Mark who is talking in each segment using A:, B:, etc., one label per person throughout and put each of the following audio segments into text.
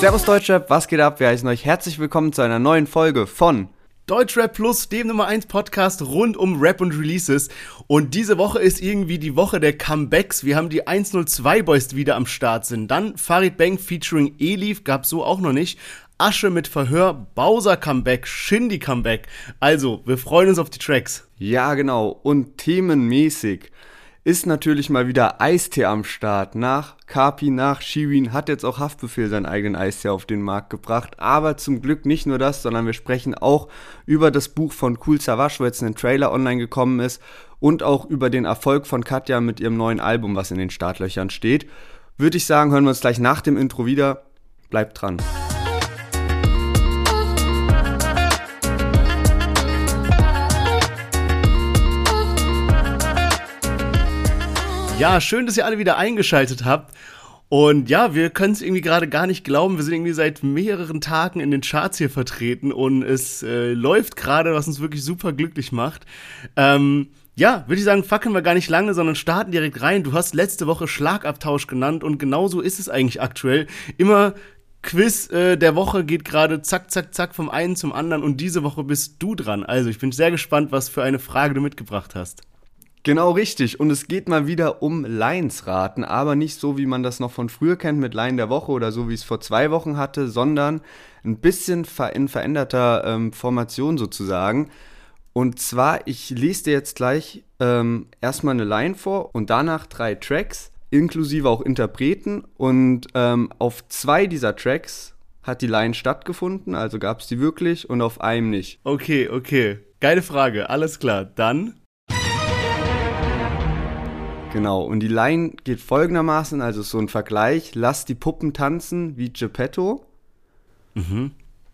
A: Servus Deutschrap, was geht ab? Wir heißen euch herzlich willkommen zu einer neuen Folge von
B: Deutschrap Plus, dem Nummer 1 Podcast rund um Rap und Releases. Und diese Woche ist irgendwie die Woche der Comebacks. Wir haben die 102 Boys, die wieder am Start sind. Dann Farid Bang featuring Elif, gab's so auch noch nicht. Asche mit Verhör, Bowser Comeback, Shindy Comeback. Also, wir freuen uns auf die Tracks.
A: Ja, genau. Und themenmäßig ist natürlich mal wieder Eistee am Start. Nach Kapi, nach Shirin hat jetzt auch Haftbefehl seinen eigenen Eistee auf den Markt gebracht. Aber zum Glück nicht nur das, sondern wir sprechen auch über das Buch von Cool Savage, wo jetzt ein Trailer online gekommen ist. Und auch über den Erfolg von Katja mit ihrem neuen Album, was in den Startlöchern steht. Würde ich sagen, hören wir uns gleich nach dem Intro wieder. Bleibt dran.
B: Ja, schön, dass ihr alle wieder eingeschaltet habt. Und ja, wir können es irgendwie gerade gar nicht glauben. Wir sind irgendwie seit mehreren Tagen in den Charts hier vertreten und es äh, läuft gerade, was uns wirklich super glücklich macht. Ähm, ja, würde ich sagen, fackeln wir gar nicht lange, sondern starten direkt rein. Du hast letzte Woche Schlagabtausch genannt und genauso ist es eigentlich aktuell. Immer Quiz äh, der Woche geht gerade zack, zack, zack vom einen zum anderen und diese Woche bist du dran. Also ich bin sehr gespannt, was für eine Frage du mitgebracht hast.
A: Genau richtig. Und es geht mal wieder um Lions-Raten, aber nicht so, wie man das noch von früher kennt mit Line der Woche oder so, wie es vor zwei Wochen hatte, sondern ein bisschen in veränderter ähm, Formation sozusagen. Und zwar, ich lese dir jetzt gleich ähm, erstmal eine Line vor und danach drei Tracks, inklusive auch Interpreten. Und ähm, auf zwei dieser Tracks hat die Line stattgefunden, also gab es die wirklich und auf einem nicht.
B: Okay, okay. Geile Frage, alles klar. Dann
A: Genau, und die Line geht folgendermaßen, also so ein Vergleich, lass die Puppen tanzen wie Geppetto. Mhm.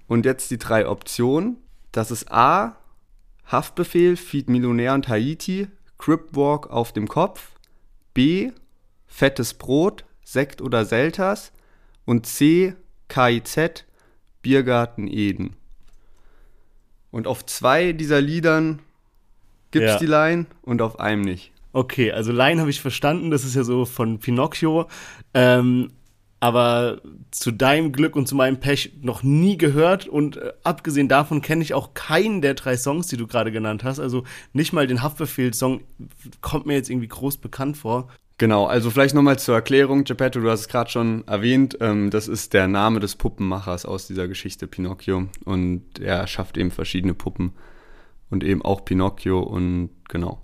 A: Und jetzt die drei Optionen. Das ist A, Haftbefehl, Feed Millionär und Haiti, Cripwalk auf dem Kopf. B, fettes Brot, Sekt oder Selters. Und C, KIZ, Biergarten Eden. Und auf zwei dieser Liedern gibt es ja. die Line und auf einem nicht.
B: Okay, also Line habe ich verstanden, das ist ja so von Pinocchio. Ähm, aber zu deinem Glück und zu meinem Pech noch nie gehört und äh, abgesehen davon kenne ich auch keinen der drei Songs, die du gerade genannt hast. Also nicht mal den Haftbefehl-Song kommt mir jetzt irgendwie groß bekannt vor.
A: Genau, also vielleicht nochmal zur Erklärung, Geppetto, du hast es gerade schon erwähnt, ähm, das ist der Name des Puppenmachers aus dieser Geschichte Pinocchio und er schafft eben verschiedene Puppen und eben auch Pinocchio und genau.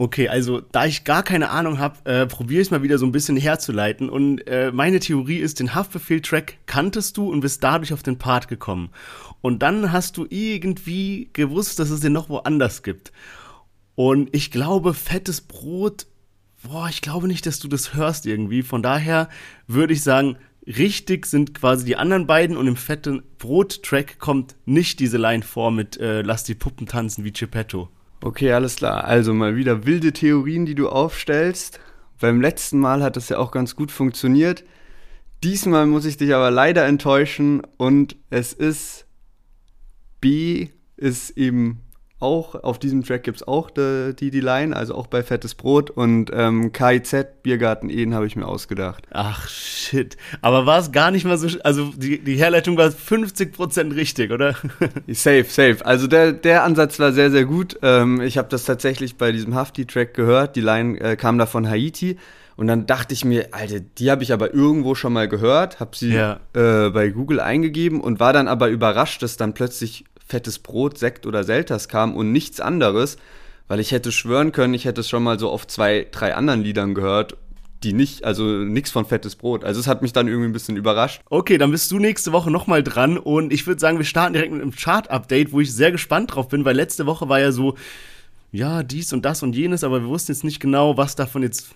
B: Okay, also da ich gar keine Ahnung habe, äh, probiere ich mal wieder so ein bisschen herzuleiten. Und äh, meine Theorie ist, den Haftbefehl-Track kanntest du und bist dadurch auf den Part gekommen. Und dann hast du irgendwie gewusst, dass es den noch woanders gibt. Und ich glaube, fettes Brot, boah, ich glaube nicht, dass du das hörst irgendwie. Von daher würde ich sagen, richtig sind quasi die anderen beiden und im fetten Brot-Track kommt nicht diese Line vor mit äh, Lass die Puppen tanzen wie Geppetto.
A: Okay, alles klar. Also mal wieder wilde Theorien, die du aufstellst. Beim letzten Mal hat das ja auch ganz gut funktioniert. Diesmal muss ich dich aber leider enttäuschen und es ist B ist eben auch, auf diesem Track gibt es auch die, die, die Line, also auch bei Fettes Brot und ähm, KIZ, Biergarten Eden habe ich mir ausgedacht.
B: Ach shit. Aber war es gar nicht mal so, also die, die Herleitung war 50% richtig, oder?
A: safe, safe. Also der, der Ansatz war sehr, sehr gut. Ähm, ich habe das tatsächlich bei diesem Hafti-Track gehört, die Line äh, kam da von Haiti. Und dann dachte ich mir, Alter, die habe ich aber irgendwo schon mal gehört, habe sie ja. äh, bei Google eingegeben und war dann aber überrascht, dass dann plötzlich fettes Brot, Sekt oder Selters kam und nichts anderes, weil ich hätte schwören können, ich hätte es schon mal so auf zwei, drei anderen Liedern gehört, die nicht, also nichts von fettes Brot. Also es hat mich dann irgendwie ein bisschen überrascht.
B: Okay, dann bist du nächste Woche nochmal dran und ich würde sagen, wir starten direkt mit einem Chart-Update, wo ich sehr gespannt drauf bin, weil letzte Woche war ja so, ja, dies und das und jenes, aber wir wussten jetzt nicht genau, was davon jetzt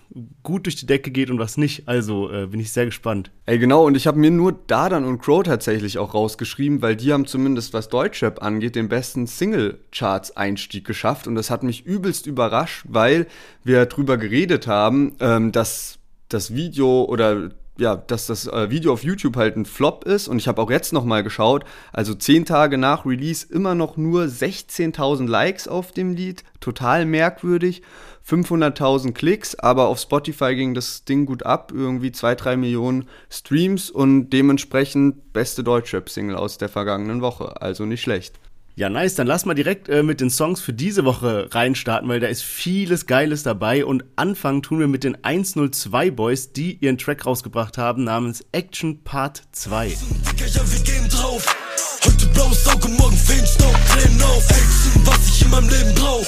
B: gut durch die Decke geht und was nicht. Also äh, bin ich sehr gespannt.
A: Ey, genau, und ich habe mir nur Dardan und Crow tatsächlich auch rausgeschrieben, weil die haben zumindest, was Deutschrap angeht, den besten Single-Charts-Einstieg geschafft. Und das hat mich übelst überrascht, weil wir drüber geredet haben, ähm, dass das Video oder ja, dass das äh, Video auf YouTube halt ein Flop ist. Und ich habe auch jetzt nochmal geschaut. Also zehn Tage nach Release immer noch nur 16.000 Likes auf dem Lied. Total merkwürdig. 500.000 Klicks, aber auf Spotify ging das Ding gut ab. Irgendwie 2-3 Millionen Streams und dementsprechend beste Deutschrap-Single aus der vergangenen Woche. Also nicht schlecht.
B: Ja, nice. Dann lass mal direkt äh, mit den Songs für diese Woche reinstarten, weil da ist vieles Geiles dabei. Und anfangen tun wir mit den 102 Boys, die ihren Track rausgebracht haben, namens Action Part 2. Heute blaues Auge, morgen Feenstaub, Tränen auf Action, was ich in meinem Leben brauch.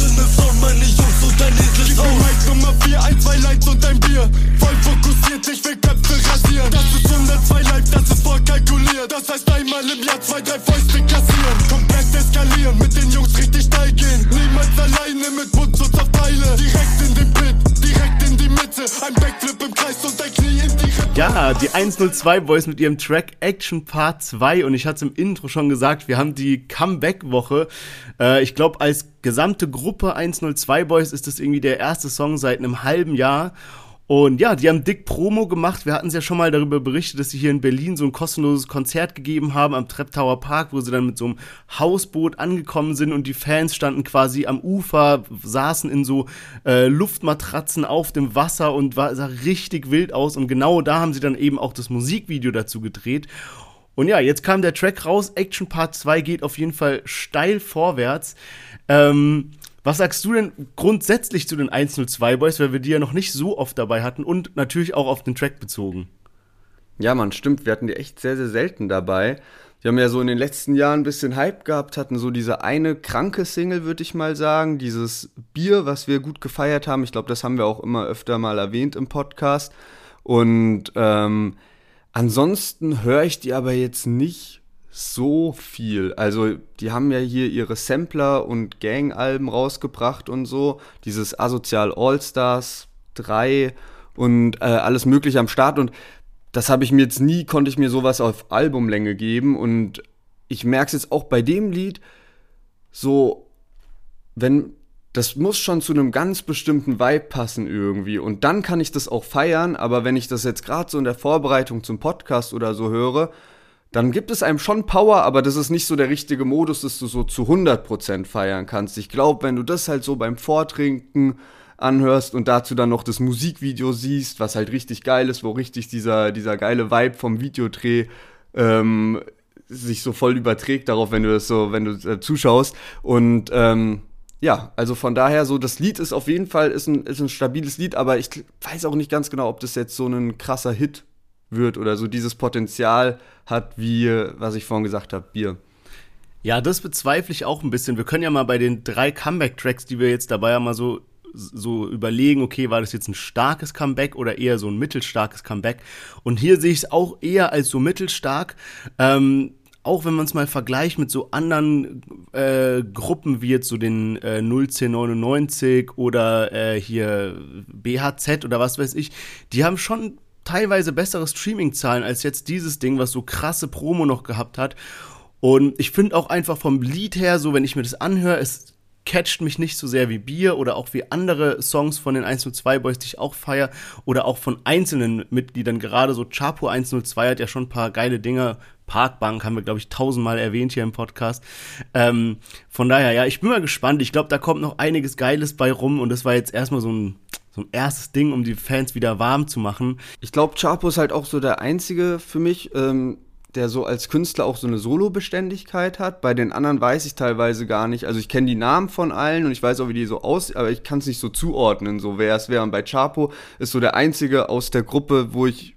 B: Passende Frauen, meine Jungs und dein edles Haus. Gib mir Nummer 4, ein, zwei Lights und ein Bier. Voll fokussiert, ich will Köpfe rasieren. Das ist 102 Live, das ist voll kalkuliert. Das heißt einmal im Jahr zwei, drei Fäuste kassieren. Komplett eskalieren, mit den Jungs richtig steil gehen. Niemals alleine mit Mundschutz auf Teile. Direkt in den Pit, direkt in die Mitte. Ein Backflip im Kreis und ein Knie in die Rippe. Ja, die 102 Boys mit ihrem Track Action Part 2. Und ich hatte es im Intro schon gesagt, wir haben die Comeback-Woche. Äh, ich glaube, als gesamte Gruppe 102 Boys ist das irgendwie der erste Song seit einem halben Jahr. Und ja, die haben dick Promo gemacht. Wir hatten es ja schon mal darüber berichtet, dass sie hier in Berlin so ein kostenloses Konzert gegeben haben am Trepp Tower Park, wo sie dann mit so einem Hausboot angekommen sind und die Fans standen quasi am Ufer, saßen in so äh, Luftmatratzen auf dem Wasser und war, sah richtig wild aus. Und genau da haben sie dann eben auch das Musikvideo dazu gedreht. Und ja, jetzt kam der Track raus. Action Part 2 geht auf jeden Fall steil vorwärts. Ähm, was sagst du denn grundsätzlich zu den 102 Boys, weil wir die ja noch nicht so oft dabei hatten und natürlich auch auf den Track bezogen?
A: Ja, man, stimmt. Wir hatten die echt sehr, sehr selten dabei. Die haben ja so in den letzten Jahren ein bisschen Hype gehabt, hatten so diese eine kranke Single, würde ich mal sagen. Dieses Bier, was wir gut gefeiert haben. Ich glaube, das haben wir auch immer öfter mal erwähnt im Podcast. Und ähm, ansonsten höre ich die aber jetzt nicht so viel. Also, die haben ja hier ihre Sampler und Gang-Alben rausgebracht und so. Dieses Asozial All-Stars 3 und äh, alles Mögliche am Start. Und das habe ich mir jetzt nie, konnte ich mir sowas auf Albumlänge geben. Und ich merke es jetzt auch bei dem Lied, so, wenn, das muss schon zu einem ganz bestimmten Vibe passen irgendwie. Und dann kann ich das auch feiern. Aber wenn ich das jetzt gerade so in der Vorbereitung zum Podcast oder so höre, dann gibt es einem schon Power, aber das ist nicht so der richtige Modus, dass du so zu 100% feiern kannst. Ich glaube, wenn du das halt so beim Vortrinken anhörst und dazu dann noch das Musikvideo siehst, was halt richtig geil ist, wo richtig dieser, dieser geile Vibe vom Videodreh ähm, sich so voll überträgt darauf, wenn du das so, wenn du äh, zuschaust. Und ähm, ja, also von daher so, das Lied ist auf jeden Fall ist ein, ist ein stabiles Lied, aber ich weiß auch nicht ganz genau, ob das jetzt so ein krasser Hit wird oder so dieses Potenzial hat, wie, was ich vorhin gesagt habe, Bier.
B: Ja, das bezweifle ich auch ein bisschen. Wir können ja mal bei den drei Comeback-Tracks, die wir jetzt dabei haben, mal so, so überlegen, okay, war das jetzt ein starkes Comeback oder eher so ein mittelstarkes Comeback? Und hier sehe ich es auch eher als so mittelstark. Ähm, auch wenn man es mal vergleicht mit so anderen äh, Gruppen wie jetzt so den äh, 01099 oder äh, hier BHZ oder was weiß ich, die haben schon teilweise bessere Streaming-Zahlen als jetzt dieses Ding, was so krasse Promo noch gehabt hat. Und ich finde auch einfach vom Lied her, so wenn ich mir das anhöre, es catcht mich nicht so sehr wie Bier oder auch wie andere Songs von den 102 Boys, die ich auch feier oder auch von einzelnen Mitgliedern. Gerade so Chapo 102 hat ja schon ein paar geile Dinge. Parkbank haben wir, glaube ich, tausendmal erwähnt hier im Podcast. Ähm, von daher, ja, ich bin mal gespannt. Ich glaube, da kommt noch einiges Geiles bei rum und das war jetzt erstmal so ein so ein erstes Ding, um die Fans wieder warm zu machen.
A: Ich glaube, Chapo ist halt auch so der einzige für mich, ähm, der so als Künstler auch so eine Solo-Beständigkeit hat. Bei den anderen weiß ich teilweise gar nicht. Also ich kenne die Namen von allen und ich weiß auch, wie die so aussehen, aber ich kann es nicht so zuordnen, so wer es wäre. Und bei Chapo ist so der einzige aus der Gruppe, wo ich,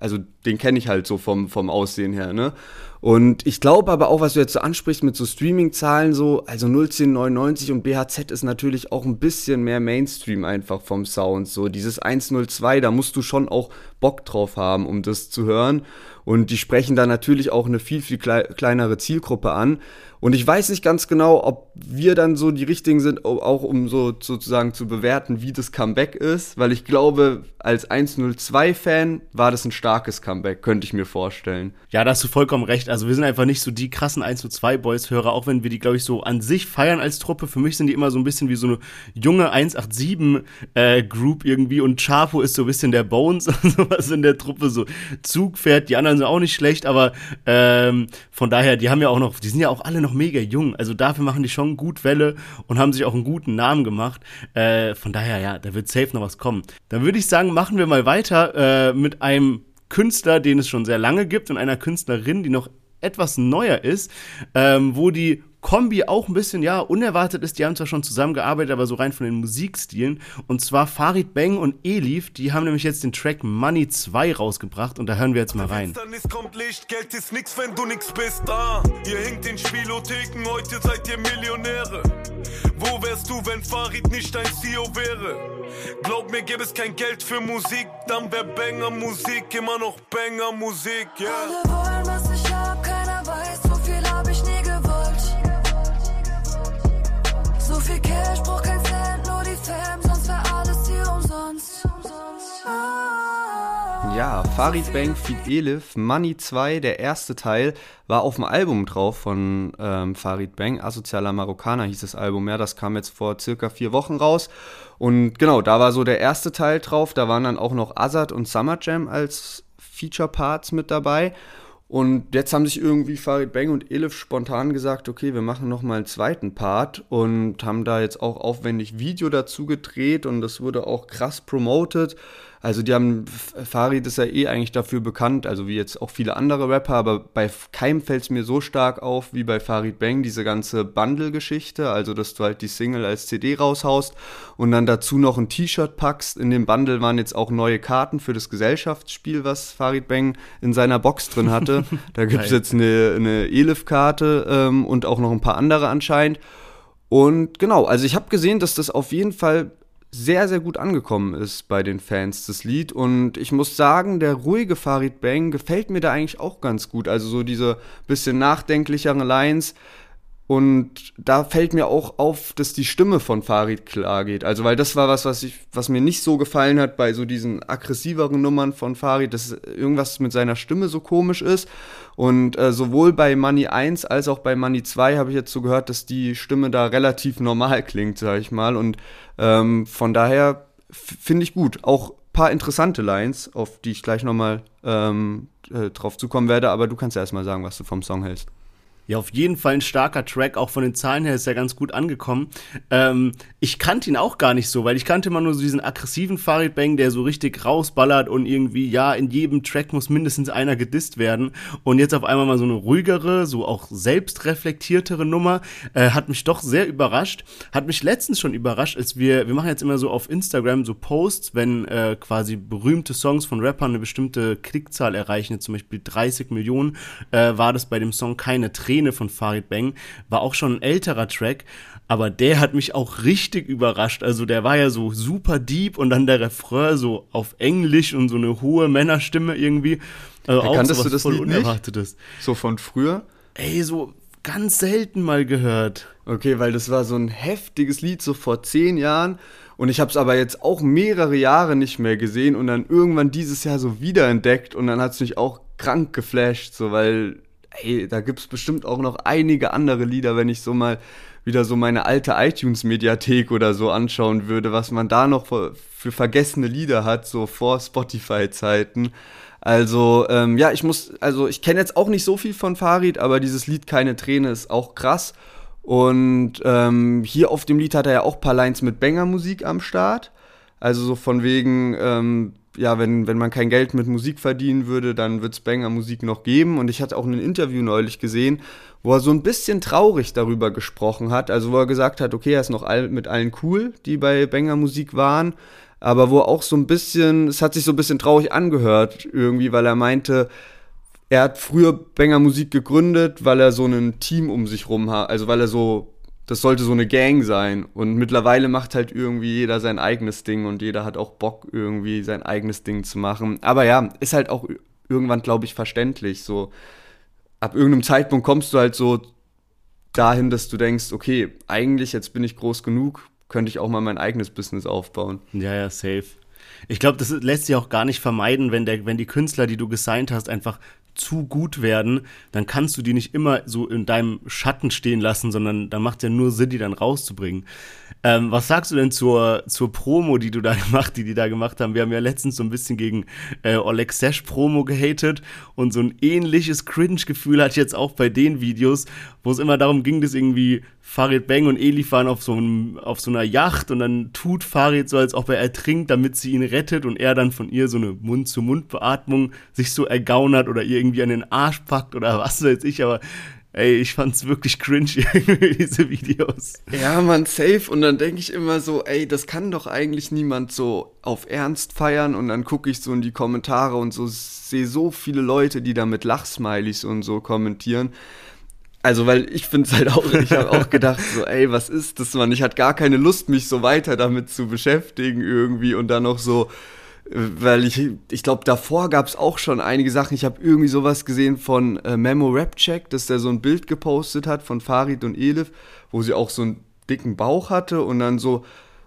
A: also den kenne ich halt so vom, vom Aussehen her, ne? Und ich glaube aber auch, was du jetzt so ansprichst mit so Streaming-Zahlen so, also 01099 und BHZ ist natürlich auch ein bisschen mehr Mainstream einfach vom Sound. So dieses 102, da musst du schon auch Bock drauf haben, um das zu hören. Und die sprechen da natürlich auch eine viel, viel kleinere Zielgruppe an. Und ich weiß nicht ganz genau, ob wir dann so die richtigen sind, auch um so sozusagen zu bewerten, wie das Comeback ist, weil ich glaube, als 102-Fan war das ein starkes Comeback, könnte ich mir vorstellen.
B: Ja, da hast du vollkommen recht. Also wir sind einfach nicht so die krassen 102-Boys-Hörer, auch wenn wir die, glaube ich, so an sich feiern als Truppe. Für mich sind die immer so ein bisschen wie so eine junge 187-Group äh, irgendwie und Chapo ist so ein bisschen der Bones und sowas in der Truppe, so Zug fährt. Die anderen sind auch nicht schlecht, aber ähm, von daher, die haben ja auch noch, die sind ja auch alle noch mega jung. Also dafür machen die schon gut Welle und haben sich auch einen guten Namen gemacht. Äh, von daher, ja, da wird safe noch was kommen. Dann würde ich sagen, machen wir mal weiter äh, mit einem Künstler, den es schon sehr lange gibt und einer Künstlerin, die noch etwas neuer ist, ähm, wo die Kombi auch ein bisschen, ja, unerwartet ist. Die haben zwar schon zusammengearbeitet, aber so rein von den Musikstilen. Und zwar Farid Bang und Elif, die haben nämlich jetzt den Track Money 2 rausgebracht und da hören wir jetzt mal rein.
C: Finsternis kommt Licht, Geld ist nix, wenn du nix bist. Ah, ihr hinkt in Spielotheken, heute seid ihr Millionäre. Wo wärst du, wenn Farid nicht ein CEO wäre? Glaub mir, gäbe es kein Geld für Musik, dann wär Banger Musik immer noch Banger Musik, yeah.
D: Cash, brauch kein Cent, nur die Fam, sonst wär alles hier umsonst.
A: Ja, Farid Bang feat. Elif, Money 2, der erste Teil, war auf dem Album drauf von ähm, Farid Bang. Asozialer Marokkaner hieß das Album, ja, das kam jetzt vor circa vier Wochen raus. Und genau, da war so der erste Teil drauf, da waren dann auch noch Azad und Summer Jam als Feature Parts mit dabei. Und jetzt haben sich irgendwie Farid Bang und Elif spontan gesagt, okay, wir machen nochmal einen zweiten Part und haben da jetzt auch aufwendig Video dazu gedreht und das wurde auch krass promoted. Also die haben, Farid ist ja eh eigentlich dafür bekannt, also wie jetzt auch viele andere Rapper, aber bei keinem fällt es mir so stark auf wie bei Farid Bang, diese ganze Bundle-Geschichte, also dass du halt die Single als CD raushaust und dann dazu noch ein T-Shirt packst. In dem Bundle waren jetzt auch neue Karten für das Gesellschaftsspiel, was Farid Bang in seiner Box drin hatte. da gibt es jetzt eine, eine Elif-Karte ähm, und auch noch ein paar andere anscheinend. Und genau, also ich habe gesehen, dass das auf jeden Fall sehr, sehr gut angekommen ist bei den Fans, das Lied. Und ich muss sagen, der ruhige Farid Bang gefällt mir da eigentlich auch ganz gut. Also so diese bisschen nachdenklicheren Lines und da fällt mir auch auf, dass die Stimme von Farid klar geht. Also, weil das war was, was ich, was mir nicht so gefallen hat bei so diesen aggressiveren Nummern von Farid, dass irgendwas mit seiner Stimme so komisch ist. Und äh, sowohl bei Money 1 als auch bei Money 2 habe ich jetzt so gehört, dass die Stimme da relativ normal klingt, sag ich mal. Und ähm, von daher finde ich gut. Auch paar interessante Lines, auf die ich gleich nochmal ähm, äh, drauf zukommen werde. Aber du kannst ja erstmal sagen, was du vom Song hältst.
B: Ja, auf jeden Fall ein starker Track, auch von den Zahlen her ist er ganz gut angekommen. Ähm, ich kannte ihn auch gar nicht so, weil ich kannte immer nur so diesen aggressiven Farid Bang, der so richtig rausballert und irgendwie, ja, in jedem Track muss mindestens einer gedisst werden. Und jetzt auf einmal mal so eine ruhigere, so auch selbstreflektiertere Nummer, äh, hat mich doch sehr überrascht. Hat mich letztens schon überrascht, als wir, wir machen jetzt immer so auf Instagram so Posts, wenn äh, quasi berühmte Songs von Rappern eine bestimmte Klickzahl erreichen, zum Beispiel 30 Millionen, äh, war das bei dem Song keine Tränen Träne von Farid Bang war auch schon ein älterer Track, aber der hat mich auch richtig überrascht. Also der war ja so super deep und dann der Refrain so auf Englisch und so eine hohe Männerstimme irgendwie.
A: Also auch Kanntest du das voll Lied Unerwartetes. Nicht? So von früher?
B: Ey, so ganz selten mal gehört.
A: Okay, weil das war so ein heftiges Lied, so vor zehn Jahren. Und ich habe es aber jetzt auch mehrere Jahre nicht mehr gesehen und dann irgendwann dieses Jahr so wiederentdeckt und dann hat es mich auch krank geflasht, so weil ey, da gibt es bestimmt auch noch einige andere Lieder, wenn ich so mal wieder so meine alte iTunes-Mediathek oder so anschauen würde, was man da noch für, für vergessene Lieder hat, so vor Spotify-Zeiten. Also, ähm, ja, ich muss, also ich kenne jetzt auch nicht so viel von Farid, aber dieses Lied Keine Träne ist auch krass. Und ähm, hier auf dem Lied hat er ja auch ein paar Lines mit Banger-Musik am Start. Also so von wegen, ähm, ja, wenn, wenn man kein Geld mit Musik verdienen würde, dann wird es Banger Musik noch geben. Und ich hatte auch ein Interview neulich gesehen, wo er so ein bisschen traurig darüber gesprochen hat. Also wo er gesagt hat, okay, er ist noch all, mit allen cool, die bei Banger Musik waren. Aber wo auch so ein bisschen, es hat sich so ein bisschen traurig angehört irgendwie, weil er meinte, er hat früher Banger Musik gegründet, weil er so ein Team um sich rum hat, also weil er so das sollte so eine Gang sein. Und mittlerweile macht halt irgendwie jeder sein eigenes Ding und jeder hat auch Bock, irgendwie sein eigenes Ding zu machen. Aber ja, ist halt auch irgendwann, glaube ich, verständlich. So, ab irgendeinem Zeitpunkt kommst du halt so dahin, dass du denkst, okay, eigentlich jetzt bin ich groß genug, könnte ich auch mal mein eigenes Business aufbauen.
B: Ja, ja, safe. Ich glaube, das lässt sich auch gar nicht vermeiden, wenn, der, wenn die Künstler, die du gesigned hast, einfach zu gut werden, dann kannst du die nicht immer so in deinem Schatten stehen lassen, sondern dann macht es ja nur Sinn, die dann rauszubringen. Ähm, was sagst du denn zur, zur Promo, die du da gemacht, die die da gemacht haben? Wir haben ja letztens so ein bisschen gegen äh, Oleg Sesh Promo gehatet und so ein ähnliches Cringe-Gefühl hatte ich jetzt auch bei den Videos, wo es immer darum ging, dass irgendwie Farid Bang und Elif waren auf so, einem, auf so einer Yacht und dann tut Farid so, als ob er ertrinkt, damit sie ihn rettet und er dann von ihr so eine Mund-zu-Mund-Beatmung sich so ergaunert oder ihr irgendwie an den Arsch packt oder was weiß ich, aber ey, ich fand's wirklich cringe, diese Videos.
A: Ja, man, safe. Und dann denke ich immer so, ey, das kann doch eigentlich niemand so auf Ernst feiern. Und dann gucke ich so in die Kommentare und so sehe so viele Leute, die da mit Lachsmilies und so kommentieren. Also, weil ich finde es halt auch, ich habe auch gedacht, so, ey, was ist das, Mann? Ich hatte gar keine Lust, mich so weiter damit zu beschäftigen irgendwie und dann noch so, weil ich, ich glaube, davor gab es auch schon einige Sachen. Ich habe irgendwie sowas gesehen von äh, Memo Rap Check, dass der so ein Bild gepostet hat von Farid und Elif, wo sie auch so einen dicken Bauch hatte und dann so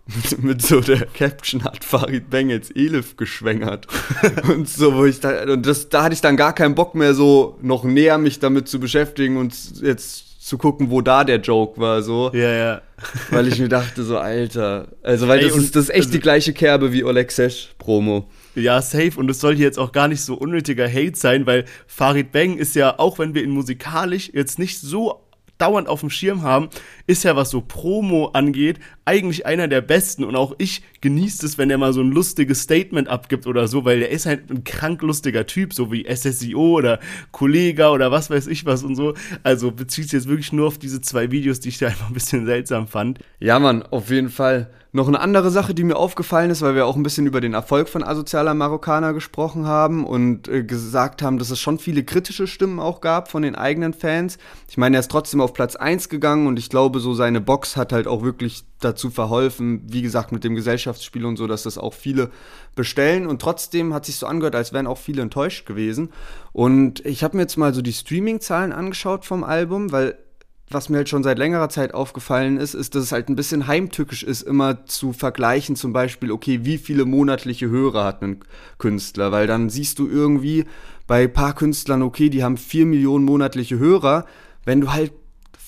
A: mit, mit so der Caption hat Farid Bang jetzt Elif geschwängert. und so, wo ich da, und das, da hatte ich dann gar keinen Bock mehr, so noch näher mich damit zu beschäftigen und jetzt zu gucken, wo da der Joke war, so.
B: Ja, ja.
A: Weil ich mir dachte, so, Alter. Also, weil Ey, das, ist, das ist echt also, die gleiche Kerbe wie Oleg Sesh Promo.
B: Ja, safe. Und es soll hier jetzt auch gar nicht so unnötiger Hate sein, weil Farid Bang ist ja, auch wenn wir ihn musikalisch jetzt nicht so dauernd auf dem Schirm haben, ist ja, was so Promo angeht, eigentlich einer der besten. Und auch ich genieße es, wenn er mal so ein lustiges Statement abgibt oder so, weil der ist halt ein krank lustiger Typ, so wie SSIO oder Kollega oder was weiß ich was und so. Also bezieht sich jetzt wirklich nur auf diese zwei Videos, die ich da einfach ein bisschen seltsam fand.
A: Ja, Mann, auf jeden Fall. Noch eine andere Sache, die mir aufgefallen ist, weil wir auch ein bisschen über den Erfolg von Asozialer Marokkaner gesprochen haben und äh, gesagt haben, dass es schon viele kritische Stimmen auch gab von den eigenen Fans. Ich meine, er ist trotzdem auf Platz 1 gegangen und ich glaube, so seine Box hat halt auch wirklich dazu verholfen, wie gesagt, mit dem Gesellschaftsspiel und so, dass das auch viele bestellen. Und trotzdem hat sich so angehört, als wären auch viele enttäuscht gewesen. Und ich habe mir jetzt mal so die Streaming-Zahlen angeschaut vom Album, weil was mir halt schon seit längerer Zeit aufgefallen ist, ist, dass es halt ein bisschen heimtückisch ist, immer zu vergleichen, zum Beispiel, okay, wie viele monatliche Hörer hat ein Künstler, weil dann siehst du irgendwie bei ein paar Künstlern, okay, die haben vier Millionen monatliche Hörer. Wenn du halt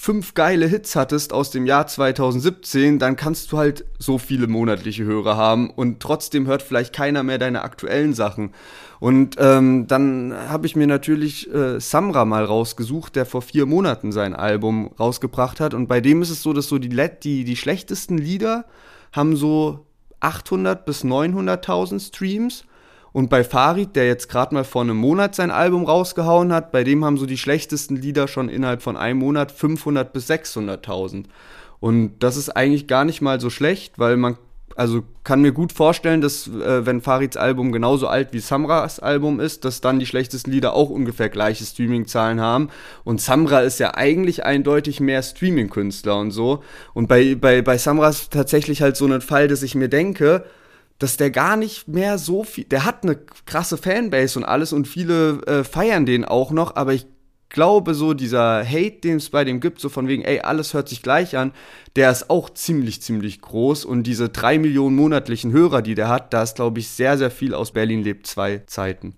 A: fünf geile Hits hattest aus dem Jahr 2017, dann kannst du halt so viele monatliche Hörer haben und trotzdem hört vielleicht keiner mehr deine aktuellen Sachen. Und ähm, dann habe ich mir natürlich äh, Samra mal rausgesucht, der vor vier Monaten sein Album rausgebracht hat. Und bei dem ist es so, dass so die, die, die schlechtesten Lieder haben so 800 bis 900.000 Streams und bei Farid, der jetzt gerade mal vor einem Monat sein Album rausgehauen hat, bei dem haben so die schlechtesten Lieder schon innerhalb von einem Monat 500 bis 600.000. Und das ist eigentlich gar nicht mal so schlecht, weil man also kann mir gut vorstellen, dass äh, wenn Farids Album genauso alt wie Samras Album ist, dass dann die schlechtesten Lieder auch ungefähr gleiche Streaming-Zahlen haben. Und Samra ist ja eigentlich eindeutig mehr Streaming-Künstler und so. Und bei, bei, bei Samra ist tatsächlich halt so ein Fall, dass ich mir denke, dass der gar nicht mehr so viel, der hat eine krasse Fanbase und alles und viele äh, feiern den auch noch, aber ich glaube so dieser Hate, den es bei dem gibt, so von wegen, ey, alles hört sich gleich an, der ist auch ziemlich, ziemlich groß und diese drei Millionen monatlichen Hörer, die der hat, da ist, glaube ich, sehr, sehr viel aus Berlin lebt zwei Zeiten.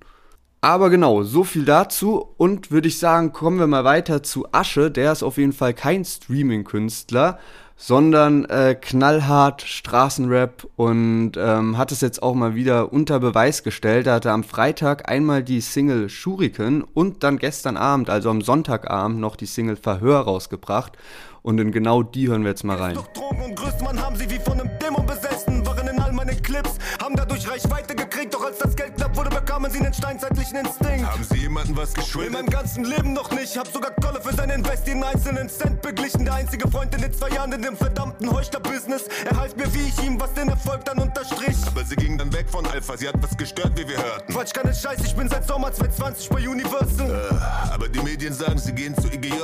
A: Aber genau, so viel dazu und würde ich sagen, kommen wir mal weiter zu Asche, der ist auf jeden Fall kein Streaming-Künstler, sondern äh, knallhart Straßenrap und ähm, hat es jetzt auch mal wieder unter Beweis gestellt. Er hatte am Freitag einmal die Single Shuriken und dann gestern Abend, also am Sonntagabend, noch die Single Verhör rausgebracht. Und in genau die hören wir jetzt mal rein. Doch Drogen und Größmann haben sie wie von einem Dämon besessen, in meinen Clips, haben dadurch Reichweite gekriegt, doch als das Geld knapp wurde, bekamen sie einen steinzeitlichen Instinkt. Haben sie jemanden was geschuldet? In meinem ganzen Leben noch nicht, hab sogar Kolle für seinen Invest jeden einzelnen Cent beglichen. Der einzige Freund in den zwei Jahren in dem verdammten Heuchler-Business. Er half mir, wie ich ihm was den Erfolg dann unterstrich. Aber sie ging dann weg von Alpha, sie hat was gestört, wie wir hörten. Quatsch, keine Scheiß, ich bin seit Sommer 2020 bei Universal. Äh, aber die Medien sagen, sie gehen zu IGJ.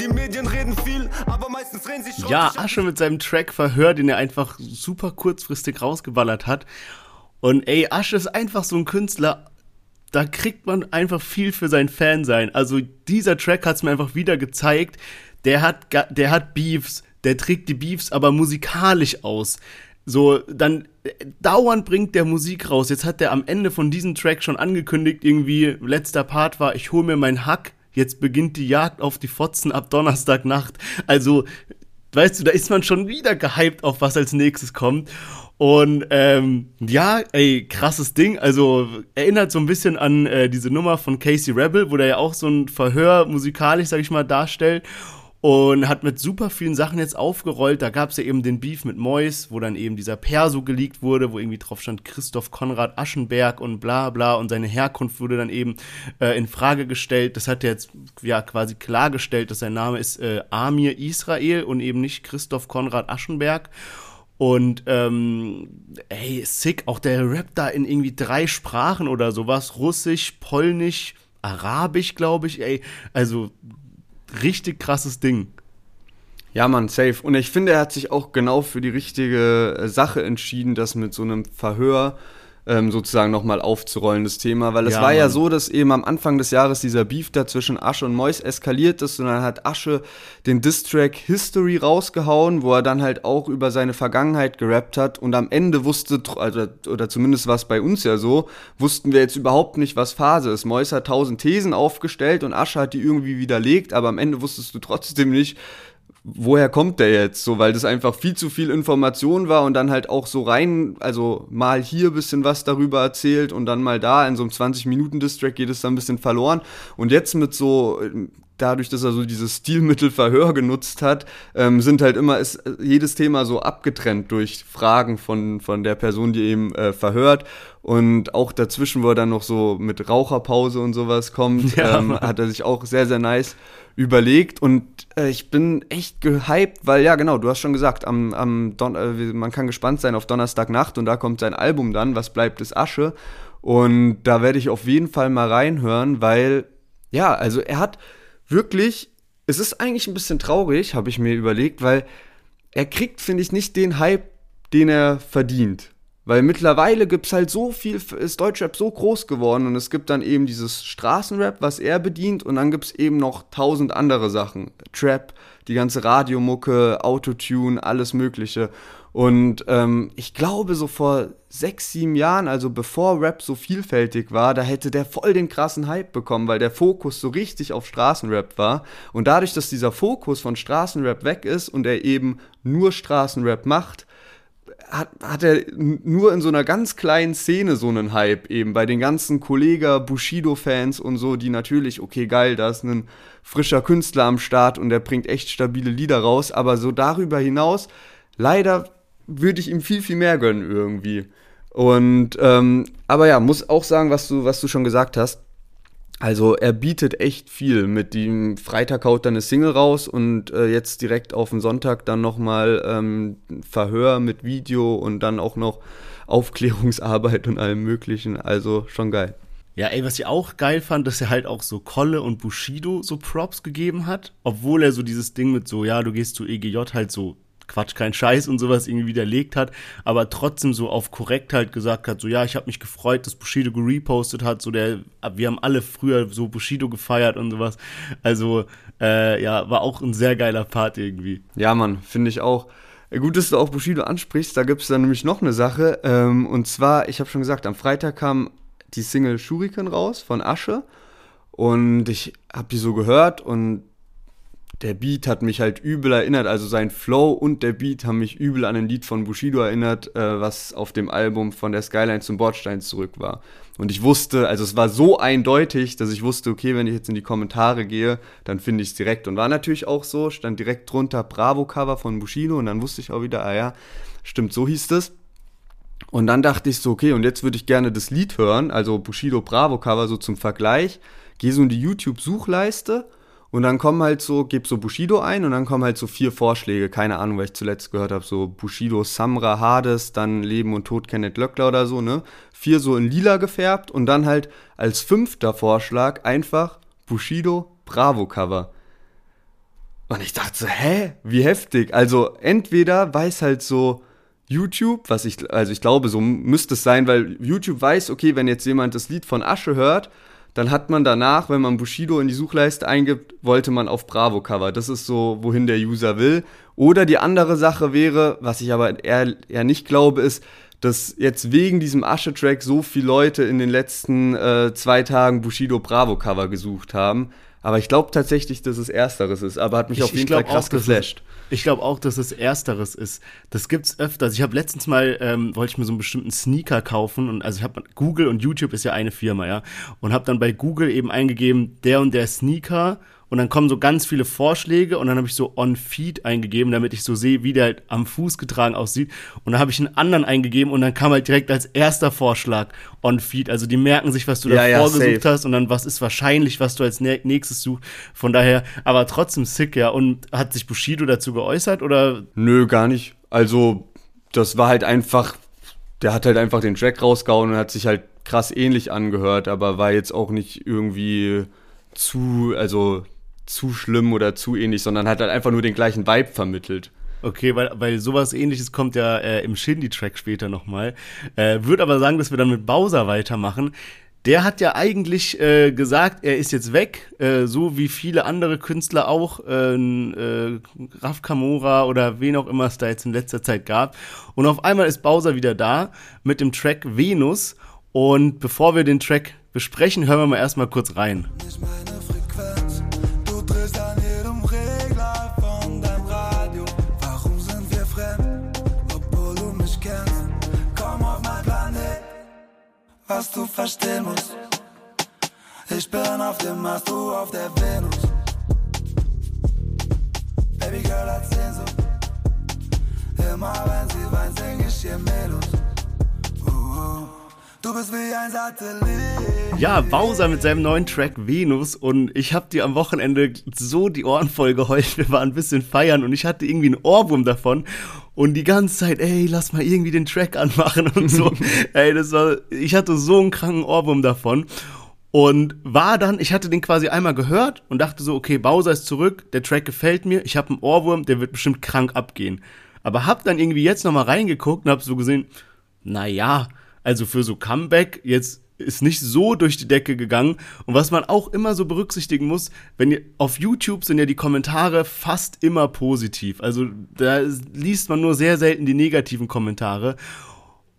A: Die Medien reden viel, aber meistens drehen sich Ja, Asche mit seinem Track Verhör, den er einfach super kurzfristig rausgeballert hat. Und ey, Asche ist einfach so ein Künstler.
B: da kriegt man einfach viel für sein Fan sein. Also dieser Track hat es mir einfach wieder gezeigt. Der hat, der hat Beefs, der trägt die Beefs aber musikalisch aus. So, dann äh, dauernd bringt der Musik raus. Jetzt hat der am Ende von diesem Track schon angekündigt, irgendwie, letzter Part war, ich hole mir meinen Hack, jetzt beginnt die Jagd auf die Fotzen ab Donnerstagnacht. Also, weißt du, da ist man schon wieder gehypt auf was als nächstes kommt. Und ähm, ja, ey, krasses Ding. Also erinnert so ein bisschen an äh, diese Nummer von Casey Rebel, wo der ja auch so ein Verhör musikalisch, sag ich mal, darstellt und hat mit super vielen Sachen jetzt aufgerollt. Da gab es ja eben den Beef mit Mois, wo dann eben dieser Perso geleakt wurde, wo irgendwie drauf stand Christoph Konrad Aschenberg und bla bla und seine Herkunft wurde dann eben äh, in Frage gestellt. Das hat er jetzt ja quasi klargestellt, dass sein Name ist äh, Amir Israel und eben nicht Christoph Konrad Aschenberg. Und ähm, ey, sick, auch der Rap da in irgendwie drei Sprachen oder sowas. Russisch, Polnisch, Arabisch, glaube ich, ey. Also richtig krasses Ding.
A: Ja, man, safe. Und ich finde, er hat sich auch genau für die richtige äh, Sache entschieden, das mit so einem Verhör ähm, sozusagen nochmal aufzurollen, das Thema. Weil es ja, war Mann. ja so, dass eben am Anfang des Jahres dieser Beef da zwischen Asche und Mois eskaliert ist und dann hat Asche den Distrack History rausgehauen, wo er dann halt auch über seine Vergangenheit gerappt hat und am Ende wusste, also, oder zumindest war es bei uns ja so, wussten wir jetzt überhaupt nicht, was Phase ist. Mois hat tausend Thesen aufgestellt und Asche hat die irgendwie widerlegt, aber am Ende wusstest du trotzdem nicht, woher kommt der jetzt so, weil das einfach viel zu viel Information war und dann halt auch so rein, also mal hier bisschen was darüber erzählt und dann mal da in so einem 20-Minuten-Distrack geht es dann ein bisschen verloren. Und jetzt mit so dadurch, dass er so dieses Stilmittel Verhör genutzt hat, ähm, sind halt immer ist jedes Thema so abgetrennt durch Fragen von, von der Person, die eben äh, verhört. Und auch dazwischen, wo er dann noch so mit Raucherpause und sowas kommt, ja, ähm, hat er sich auch sehr, sehr nice überlegt. Und äh, ich bin echt gehypt, weil ja genau, du hast schon gesagt, am, am Don äh, man kann gespannt sein auf Donnerstagnacht und da kommt sein Album dann, was bleibt ist Asche. Und da werde ich auf jeden Fall mal reinhören, weil ja, also er hat wirklich, es ist eigentlich ein bisschen traurig, habe ich mir überlegt, weil er kriegt, finde ich, nicht den Hype, den er verdient. Weil mittlerweile gibt es halt so viel, ist Deutschrap so groß geworden und es gibt dann eben dieses Straßenrap, was er bedient und dann gibt es eben noch tausend andere Sachen. Trap, die ganze Radiomucke, Autotune, alles Mögliche. Und ähm, ich glaube, so vor sechs, sieben Jahren, also bevor Rap so vielfältig war, da hätte der voll den krassen Hype bekommen, weil der Fokus so richtig auf Straßenrap war. Und dadurch, dass dieser Fokus von Straßenrap weg ist und er eben nur Straßenrap macht, hat, hat er nur in so einer ganz kleinen Szene so einen Hype eben bei den ganzen Kollega Bushido-Fans und so, die natürlich, okay, geil, da ist ein frischer Künstler am Start und der bringt echt stabile Lieder raus, aber so darüber hinaus, leider würde ich ihm viel, viel mehr gönnen irgendwie. Und, ähm, aber ja, muss auch sagen, was du, was du schon gesagt hast. Also er bietet echt viel. Mit dem Freitag haut dann eine Single raus und äh, jetzt direkt auf den Sonntag dann nochmal ähm, Verhör mit Video und dann auch noch Aufklärungsarbeit und allem möglichen. Also schon geil.
B: Ja, ey, was ich auch geil fand, dass er halt auch so Kolle und Bushido so Props gegeben hat, obwohl er so dieses Ding mit so, ja, du gehst zu EGJ halt so Quatsch, kein Scheiß und sowas irgendwie widerlegt hat, aber trotzdem so auf korrekt halt gesagt hat, so ja, ich habe mich gefreut, dass Bushido gerepostet hat, so der, wir haben alle früher so Bushido gefeiert und sowas. Also äh, ja, war auch ein sehr geiler Part irgendwie.
A: Ja, Mann, finde ich auch. Gut, dass du auch Bushido ansprichst, da gibt es dann nämlich noch eine Sache. Ähm, und zwar, ich habe schon gesagt, am Freitag kam die Single Shuriken raus von Asche. Und ich habe die so gehört und der Beat hat mich halt übel erinnert, also sein Flow und der Beat haben mich übel an ein Lied von Bushido erinnert, äh, was auf dem Album von der Skyline zum Bordstein zurück war. Und ich wusste, also es war so eindeutig, dass ich wusste, okay, wenn ich jetzt in die Kommentare gehe, dann finde ich es direkt. Und war natürlich auch so, stand direkt drunter Bravo-Cover von Bushido und dann wusste ich auch wieder, ah ja, stimmt, so hieß es. Und dann dachte ich so, okay, und jetzt würde ich gerne das Lied hören, also Bushido Bravo-Cover so zum Vergleich. Gehe so in die YouTube-Suchleiste und dann kommen halt so, gib so Bushido ein und dann kommen halt so vier Vorschläge. Keine Ahnung, weil ich zuletzt gehört habe, so Bushido, Samra, Hades, dann Leben und Tod Kenneth Löckler oder so, ne? Vier so in lila gefärbt und dann halt als fünfter Vorschlag einfach Bushido Bravo Cover. Und ich dachte so, hä? Wie heftig. Also entweder weiß halt so YouTube, was ich, also ich glaube, so müsste es sein, weil YouTube weiß, okay, wenn jetzt jemand das Lied von Asche hört, dann hat man danach, wenn man Bushido in die Suchleiste eingibt, wollte man auf Bravo-Cover. Das ist so, wohin der User will. Oder die andere Sache wäre, was ich aber eher, eher nicht glaube, ist, dass jetzt wegen diesem Asche-Track so viele Leute in den letzten äh, zwei Tagen Bushido Bravo-Cover gesucht haben. Aber ich glaube tatsächlich, dass es Ersteres ist. Aber hat mich
B: Ich-
A: auf jeden Fall krass
B: auch, dass es-
A: geflasht.
B: Ich glaube auch, dass es Ersteres ist. Das gibt's öfters. Ich habe letztens mal, ähm, wollte ich mir so einen bestimmten Sneaker kaufen und also ich habe Google und YouTube ist ja eine Firma, ja, und habe dann bei Google eben eingegeben, der und der Sneaker und dann kommen so ganz viele Vorschläge und dann habe ich so on Feed eingegeben, damit ich so sehe, wie der halt am Fuß getragen aussieht und dann habe ich einen anderen eingegeben und dann kam halt direkt als erster Vorschlag on Feed. Also die merken sich, was du
A: Ja, ja,
B: davor gesucht
A: safe.
B: hast und dann was ist wahrscheinlich, was du als nä- nächstes suchst. Von daher, aber trotzdem sick, ja. Und hat sich Bushido dazu geäußert oder?
A: Nö, gar nicht. Also, das war halt einfach, der hat halt einfach den Track rausgehauen und hat sich halt krass ähnlich angehört, aber war jetzt auch nicht irgendwie zu, also zu schlimm oder zu ähnlich, sondern hat halt einfach nur den gleichen Vibe vermittelt.
B: Okay, weil, weil sowas ähnliches kommt ja äh, im Shindy-Track später nochmal. Äh, Würde aber sagen, dass wir dann mit Bowser weitermachen. Der hat ja eigentlich äh, gesagt, er ist jetzt weg, äh, so wie viele andere Künstler auch, äh, äh, Raf Kamora oder wen auch immer es da jetzt in letzter Zeit gab. Und auf einmal ist Bowser wieder da mit dem Track Venus. Und bevor wir den Track besprechen, hören wir mal erstmal kurz rein.
E: nicht meine. Drehst an jedem Regler von deinem Radio. Warum sind wir fremd, obwohl du mich kennst? Komm auf mein Planet, was du verstehen musst. Ich bin auf dem Mars, du auf der Venus. Baby Girl hat Sehnsucht. Immer wenn sie weint, sing ich ihr Melus. Du bist wie ein Satellit.
B: Ja, Bowser mit seinem neuen Track Venus und ich habe dir am Wochenende so die Ohren voll geheult. Wir waren ein bisschen feiern und ich hatte irgendwie einen Ohrwurm davon und die ganze Zeit, ey, lass mal irgendwie den Track anmachen und so. ey, das war, ich hatte so einen kranken Ohrwurm davon und war dann, ich hatte den quasi einmal gehört und dachte so, okay, Bowser ist zurück, der Track gefällt mir, ich habe einen Ohrwurm, der wird bestimmt krank abgehen. Aber hab dann irgendwie jetzt nochmal reingeguckt und hab so gesehen, naja, also für so Comeback jetzt ist nicht so durch die Decke gegangen. Und was man auch immer so berücksichtigen muss, wenn ihr auf YouTube sind ja die Kommentare fast immer positiv. Also da liest man nur sehr selten die negativen Kommentare.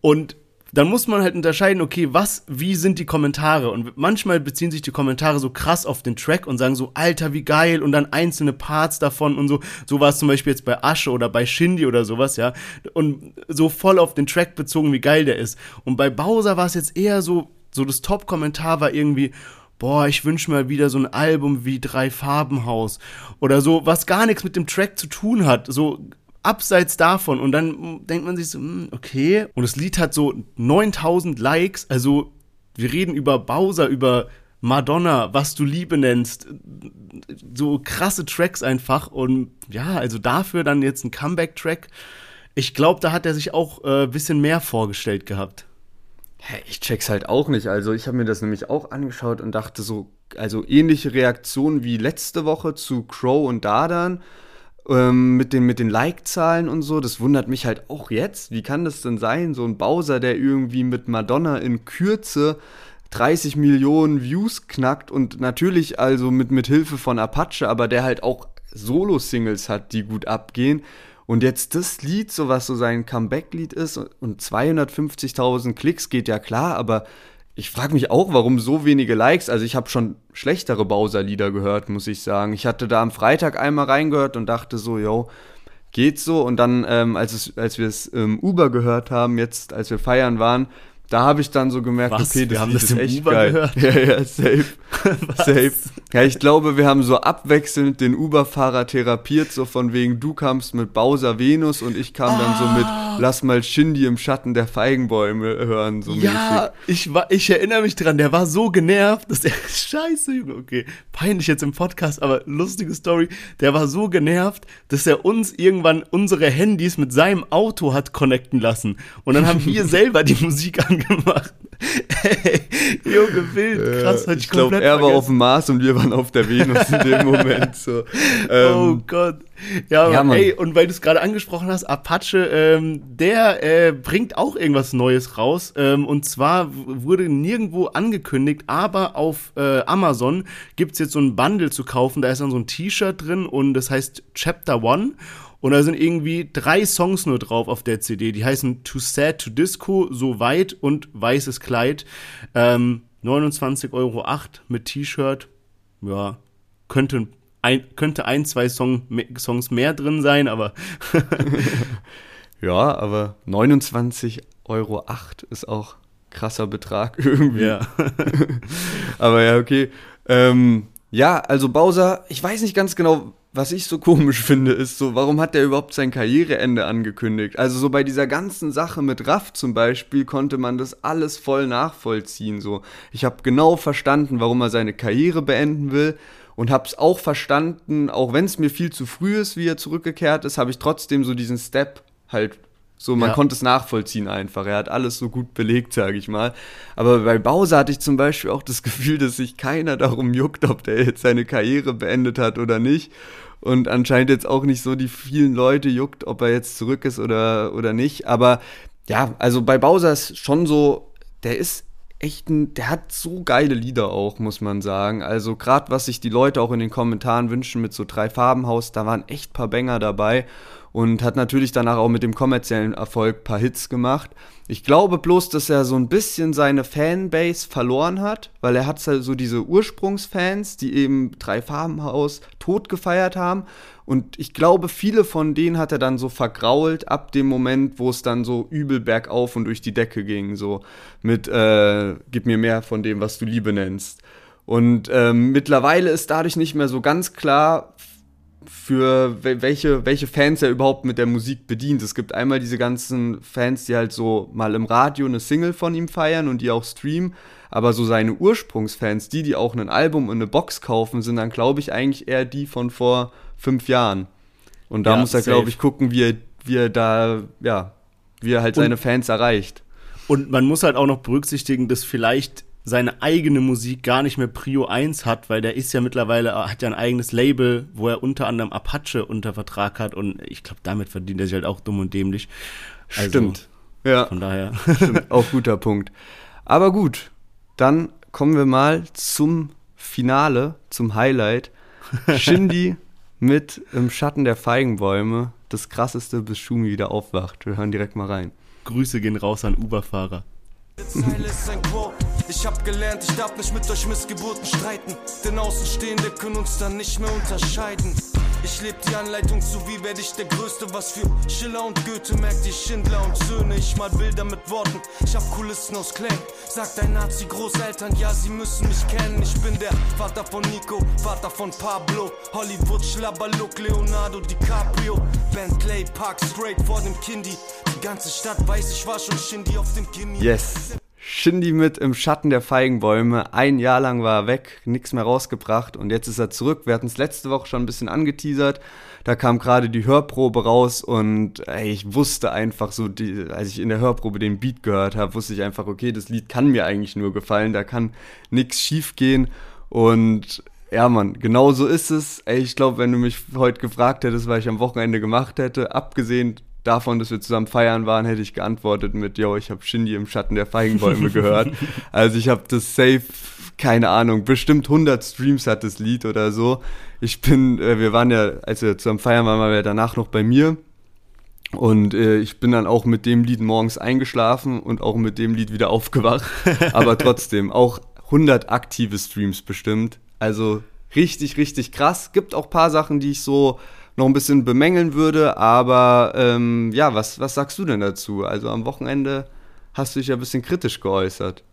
B: Und dann muss man halt unterscheiden, okay, was, wie sind die Kommentare? Und manchmal beziehen sich die Kommentare so krass auf den Track und sagen so, Alter, wie geil, und dann einzelne Parts davon und so. So war es zum Beispiel jetzt bei Asche oder bei Shindy oder sowas, ja. Und so voll auf den Track bezogen, wie geil der ist. Und bei Bowser war es jetzt eher so, so das Top-Kommentar war irgendwie, boah, ich wünsche mir wieder so ein Album wie Drei Farbenhaus oder so, was gar nichts mit dem Track zu tun hat, so abseits davon und dann denkt man sich so, hm, okay, und das Lied hat so 9000 Likes, also wir reden über Bowser, über Madonna, was du Liebe nennst, so krasse Tracks einfach und ja, also dafür dann jetzt ein Comeback-Track. Ich glaube, da hat er sich auch ein äh, bisschen mehr vorgestellt gehabt.
A: Ich check's halt auch nicht. Also ich habe mir das nämlich auch angeschaut und dachte so, also ähnliche Reaktionen wie letzte Woche zu Crow und Dardan ähm, mit den, mit den Like-Zahlen und so. Das wundert mich halt auch jetzt. Wie kann das denn sein? So ein Bowser, der irgendwie mit Madonna in Kürze 30 Millionen Views knackt und natürlich also mit, mit Hilfe von Apache, aber der halt auch Solo-Singles hat, die gut abgehen. Und jetzt das Lied, so was so sein Comeback-Lied ist und 250.000 Klicks geht ja klar, aber ich frage mich auch, warum so wenige Likes. Also ich habe schon schlechtere Bowser-Lieder gehört, muss ich sagen. Ich hatte da am Freitag einmal reingehört und dachte so, yo, geht so. Und dann, ähm, als, es, als wir es im Uber gehört haben, jetzt, als wir feiern waren, da habe ich dann so gemerkt,
B: Was?
A: okay, das
B: Wir haben
A: Lied
B: das
A: ist echt
B: Uber
A: geil.
B: gehört?
A: Ja, ja, safe. safe. Ja, ich glaube, wir haben so abwechselnd den Uber-Fahrer therapiert, so von wegen, du kamst mit Bowser Venus und ich kam dann so mit Lass mal Shindy im Schatten der Feigenbäume hören, so
B: Ja, ich, war, ich erinnere mich dran, der war so genervt, dass er, scheiße, Junge, okay, peinlich jetzt im Podcast, aber lustige Story, der war so genervt, dass er uns irgendwann unsere Handys mit seinem Auto hat connecten lassen. Und dann haben wir selber die Musik gemacht. Ey, Junge, wild, krass,
A: Ja,
B: hat ich,
A: ich glaube,
B: komplett
A: er war
B: vergessen.
A: auf dem Mars und wir waren auf der Venus in dem Moment. So.
B: Oh
A: Ähm,
B: Gott. Ja,
A: Ja,
B: ey, und weil du es gerade angesprochen hast, Apache, ähm, der äh, bringt auch irgendwas Neues raus. Ähm, und zwar wurde nirgendwo angekündigt, aber auf äh, Amazon gibt es jetzt so ein Bundle zu kaufen. Da ist dann so ein T-Shirt drin und das heißt Chapter One. Und da sind irgendwie drei Songs nur drauf auf der CD. Die heißen Too Sad to Disco, So weit und Weißes Kleid. Ähm, 29,08 Euro mit T-Shirt. Ja, könnte ein, könnte ein zwei Song, Songs mehr drin sein, aber
A: ja, aber 29,08 Euro ist auch krasser Betrag irgendwie.
B: ja.
A: Aber ja, okay. Ähm, ja, also Bowser, ich weiß nicht ganz genau, was ich so komisch finde, ist so, warum hat der überhaupt sein Karriereende angekündigt? Also so bei dieser ganzen Sache mit Raff zum Beispiel konnte man das alles voll nachvollziehen. So, ich habe genau verstanden, warum er seine Karriere beenden will und habe es auch verstanden, auch wenn es mir viel zu früh ist, wie er zurückgekehrt ist, habe ich trotzdem so diesen Step halt so, man
B: Ja.
A: konnte es nachvollziehen einfach. Er hat alles so gut belegt, sage ich mal. Aber bei Bowser hatte ich zum Beispiel auch das Gefühl, dass sich keiner darum juckt, ob der jetzt seine Karriere beendet hat oder nicht. Und anscheinend jetzt auch nicht so die vielen Leute juckt, ob er jetzt zurück ist oder, oder nicht. Aber ja, also bei Bowser ist schon so, der ist echt ein, der hat so geile Lieder auch, muss man sagen. Also gerade was sich die Leute auch in den Kommentaren wünschen mit so drei Farbenhaus, da waren echt paar Banger dabei und hat natürlich danach auch mit dem kommerziellen Erfolg paar Hits gemacht. Ich glaube bloß, dass er so ein bisschen seine Fanbase verloren hat, weil er hat so diese Ursprungsfans, die eben drei Farbenhaus tot gefeiert haben. Und ich glaube, viele von denen hat er dann so vergrault ab dem Moment, wo es dann so übel bergauf und durch die Decke ging. So mit, äh, gib mir mehr von dem, was du Liebe nennst. Und ähm, mittlerweile ist dadurch nicht mehr so ganz klar, für wel- welche, welche Fans er überhaupt mit der Musik bedient. Es gibt einmal diese ganzen Fans, die halt so mal im Radio eine Single von ihm feiern und die auch streamen, aber so seine Ursprungsfans, die, die auch ein Album und eine Box kaufen, sind dann, glaube ich, eigentlich eher die von vor fünf Jahren. Und da
B: Ja,
A: muss er, glaube ich, gucken, wie er, wie er da, ja, wie er halt
B: Und-
A: seine Fans erreicht.
B: Und man muss halt auch noch berücksichtigen, dass vielleicht seine eigene Musik gar nicht mehr Prio 1 hat, weil der ist ja mittlerweile, hat ja ein eigenes Label, wo er unter anderem Apache unter Vertrag hat und ich glaube, damit verdient er sich halt auch dumm und dämlich. Also,
A: Stimmt. Ja.
B: Von daher.
A: Stimmt, auch guter Punkt. Aber gut, dann kommen wir mal zum Finale, zum Highlight. Shindy mit im Schatten der Feigenbäume. Das krasseste, bis Schumi wieder aufwacht. Wir hören direkt mal rein.
B: Grüße gehen raus an Uber-Fahrer.
C: Ich hab gelernt, ich darf nicht mit euch Missgeburten streiten. Denn Außenstehende können uns dann nicht mehr unterscheiden. Ich leb die Anleitung zu, wie werd ich der Größte. Was für Schiller und Goethe merkt die Schindler und Söhne. Ich mal Bilder mit Worten, ich hab Kulissen aus Klang. Sagt ein Nazi-Großeltern, ja, sie müssen mich kennen. Ich bin der Vater von Nico, Vater von Pablo. Hollywood, Schlabberlook, Leonardo DiCaprio. Bentley Park straight vor dem Kindi. Die ganze Stadt weiß, ich war schon Shindy auf dem Kini.
A: Yes. Shindy mit im Schatten der Feigenbäume. Ein Jahr lang war er weg, nichts mehr rausgebracht und jetzt ist er zurück. Wir hatten es letzte Woche schon ein bisschen angeteasert. Da kam gerade die Hörprobe raus und ey, ich wusste einfach so, die, als ich in der Hörprobe den Beat gehört habe, wusste ich einfach, okay, das Lied kann mir eigentlich nur gefallen, da kann nichts schief gehen und ja, Mann, genau so ist es. Ey, ich glaube, wenn du mich heute gefragt hättest, was ich am Wochenende gemacht hätte, abgesehen davon, dass wir zusammen feiern waren, hätte ich geantwortet mit, yo, ich habe Shindy im Schatten der Feigenbäume gehört. Also ich habe das safe, keine Ahnung, bestimmt 100 Streams hat das Lied oder so. Ich bin, äh, wir waren ja, als wir zusammen feiern waren, waren wir danach noch bei mir. Und äh, ich bin dann auch mit dem Lied morgens eingeschlafen und auch mit dem Lied wieder aufgewacht. Aber trotzdem, auch 100 aktive Streams bestimmt. Also richtig, richtig krass. Gibt auch paar Sachen, die ich so noch ein bisschen bemängeln würde. Aber ähm, ja, was, was sagst du denn dazu? Also am Wochenende hast du dich ja ein bisschen kritisch geäußert.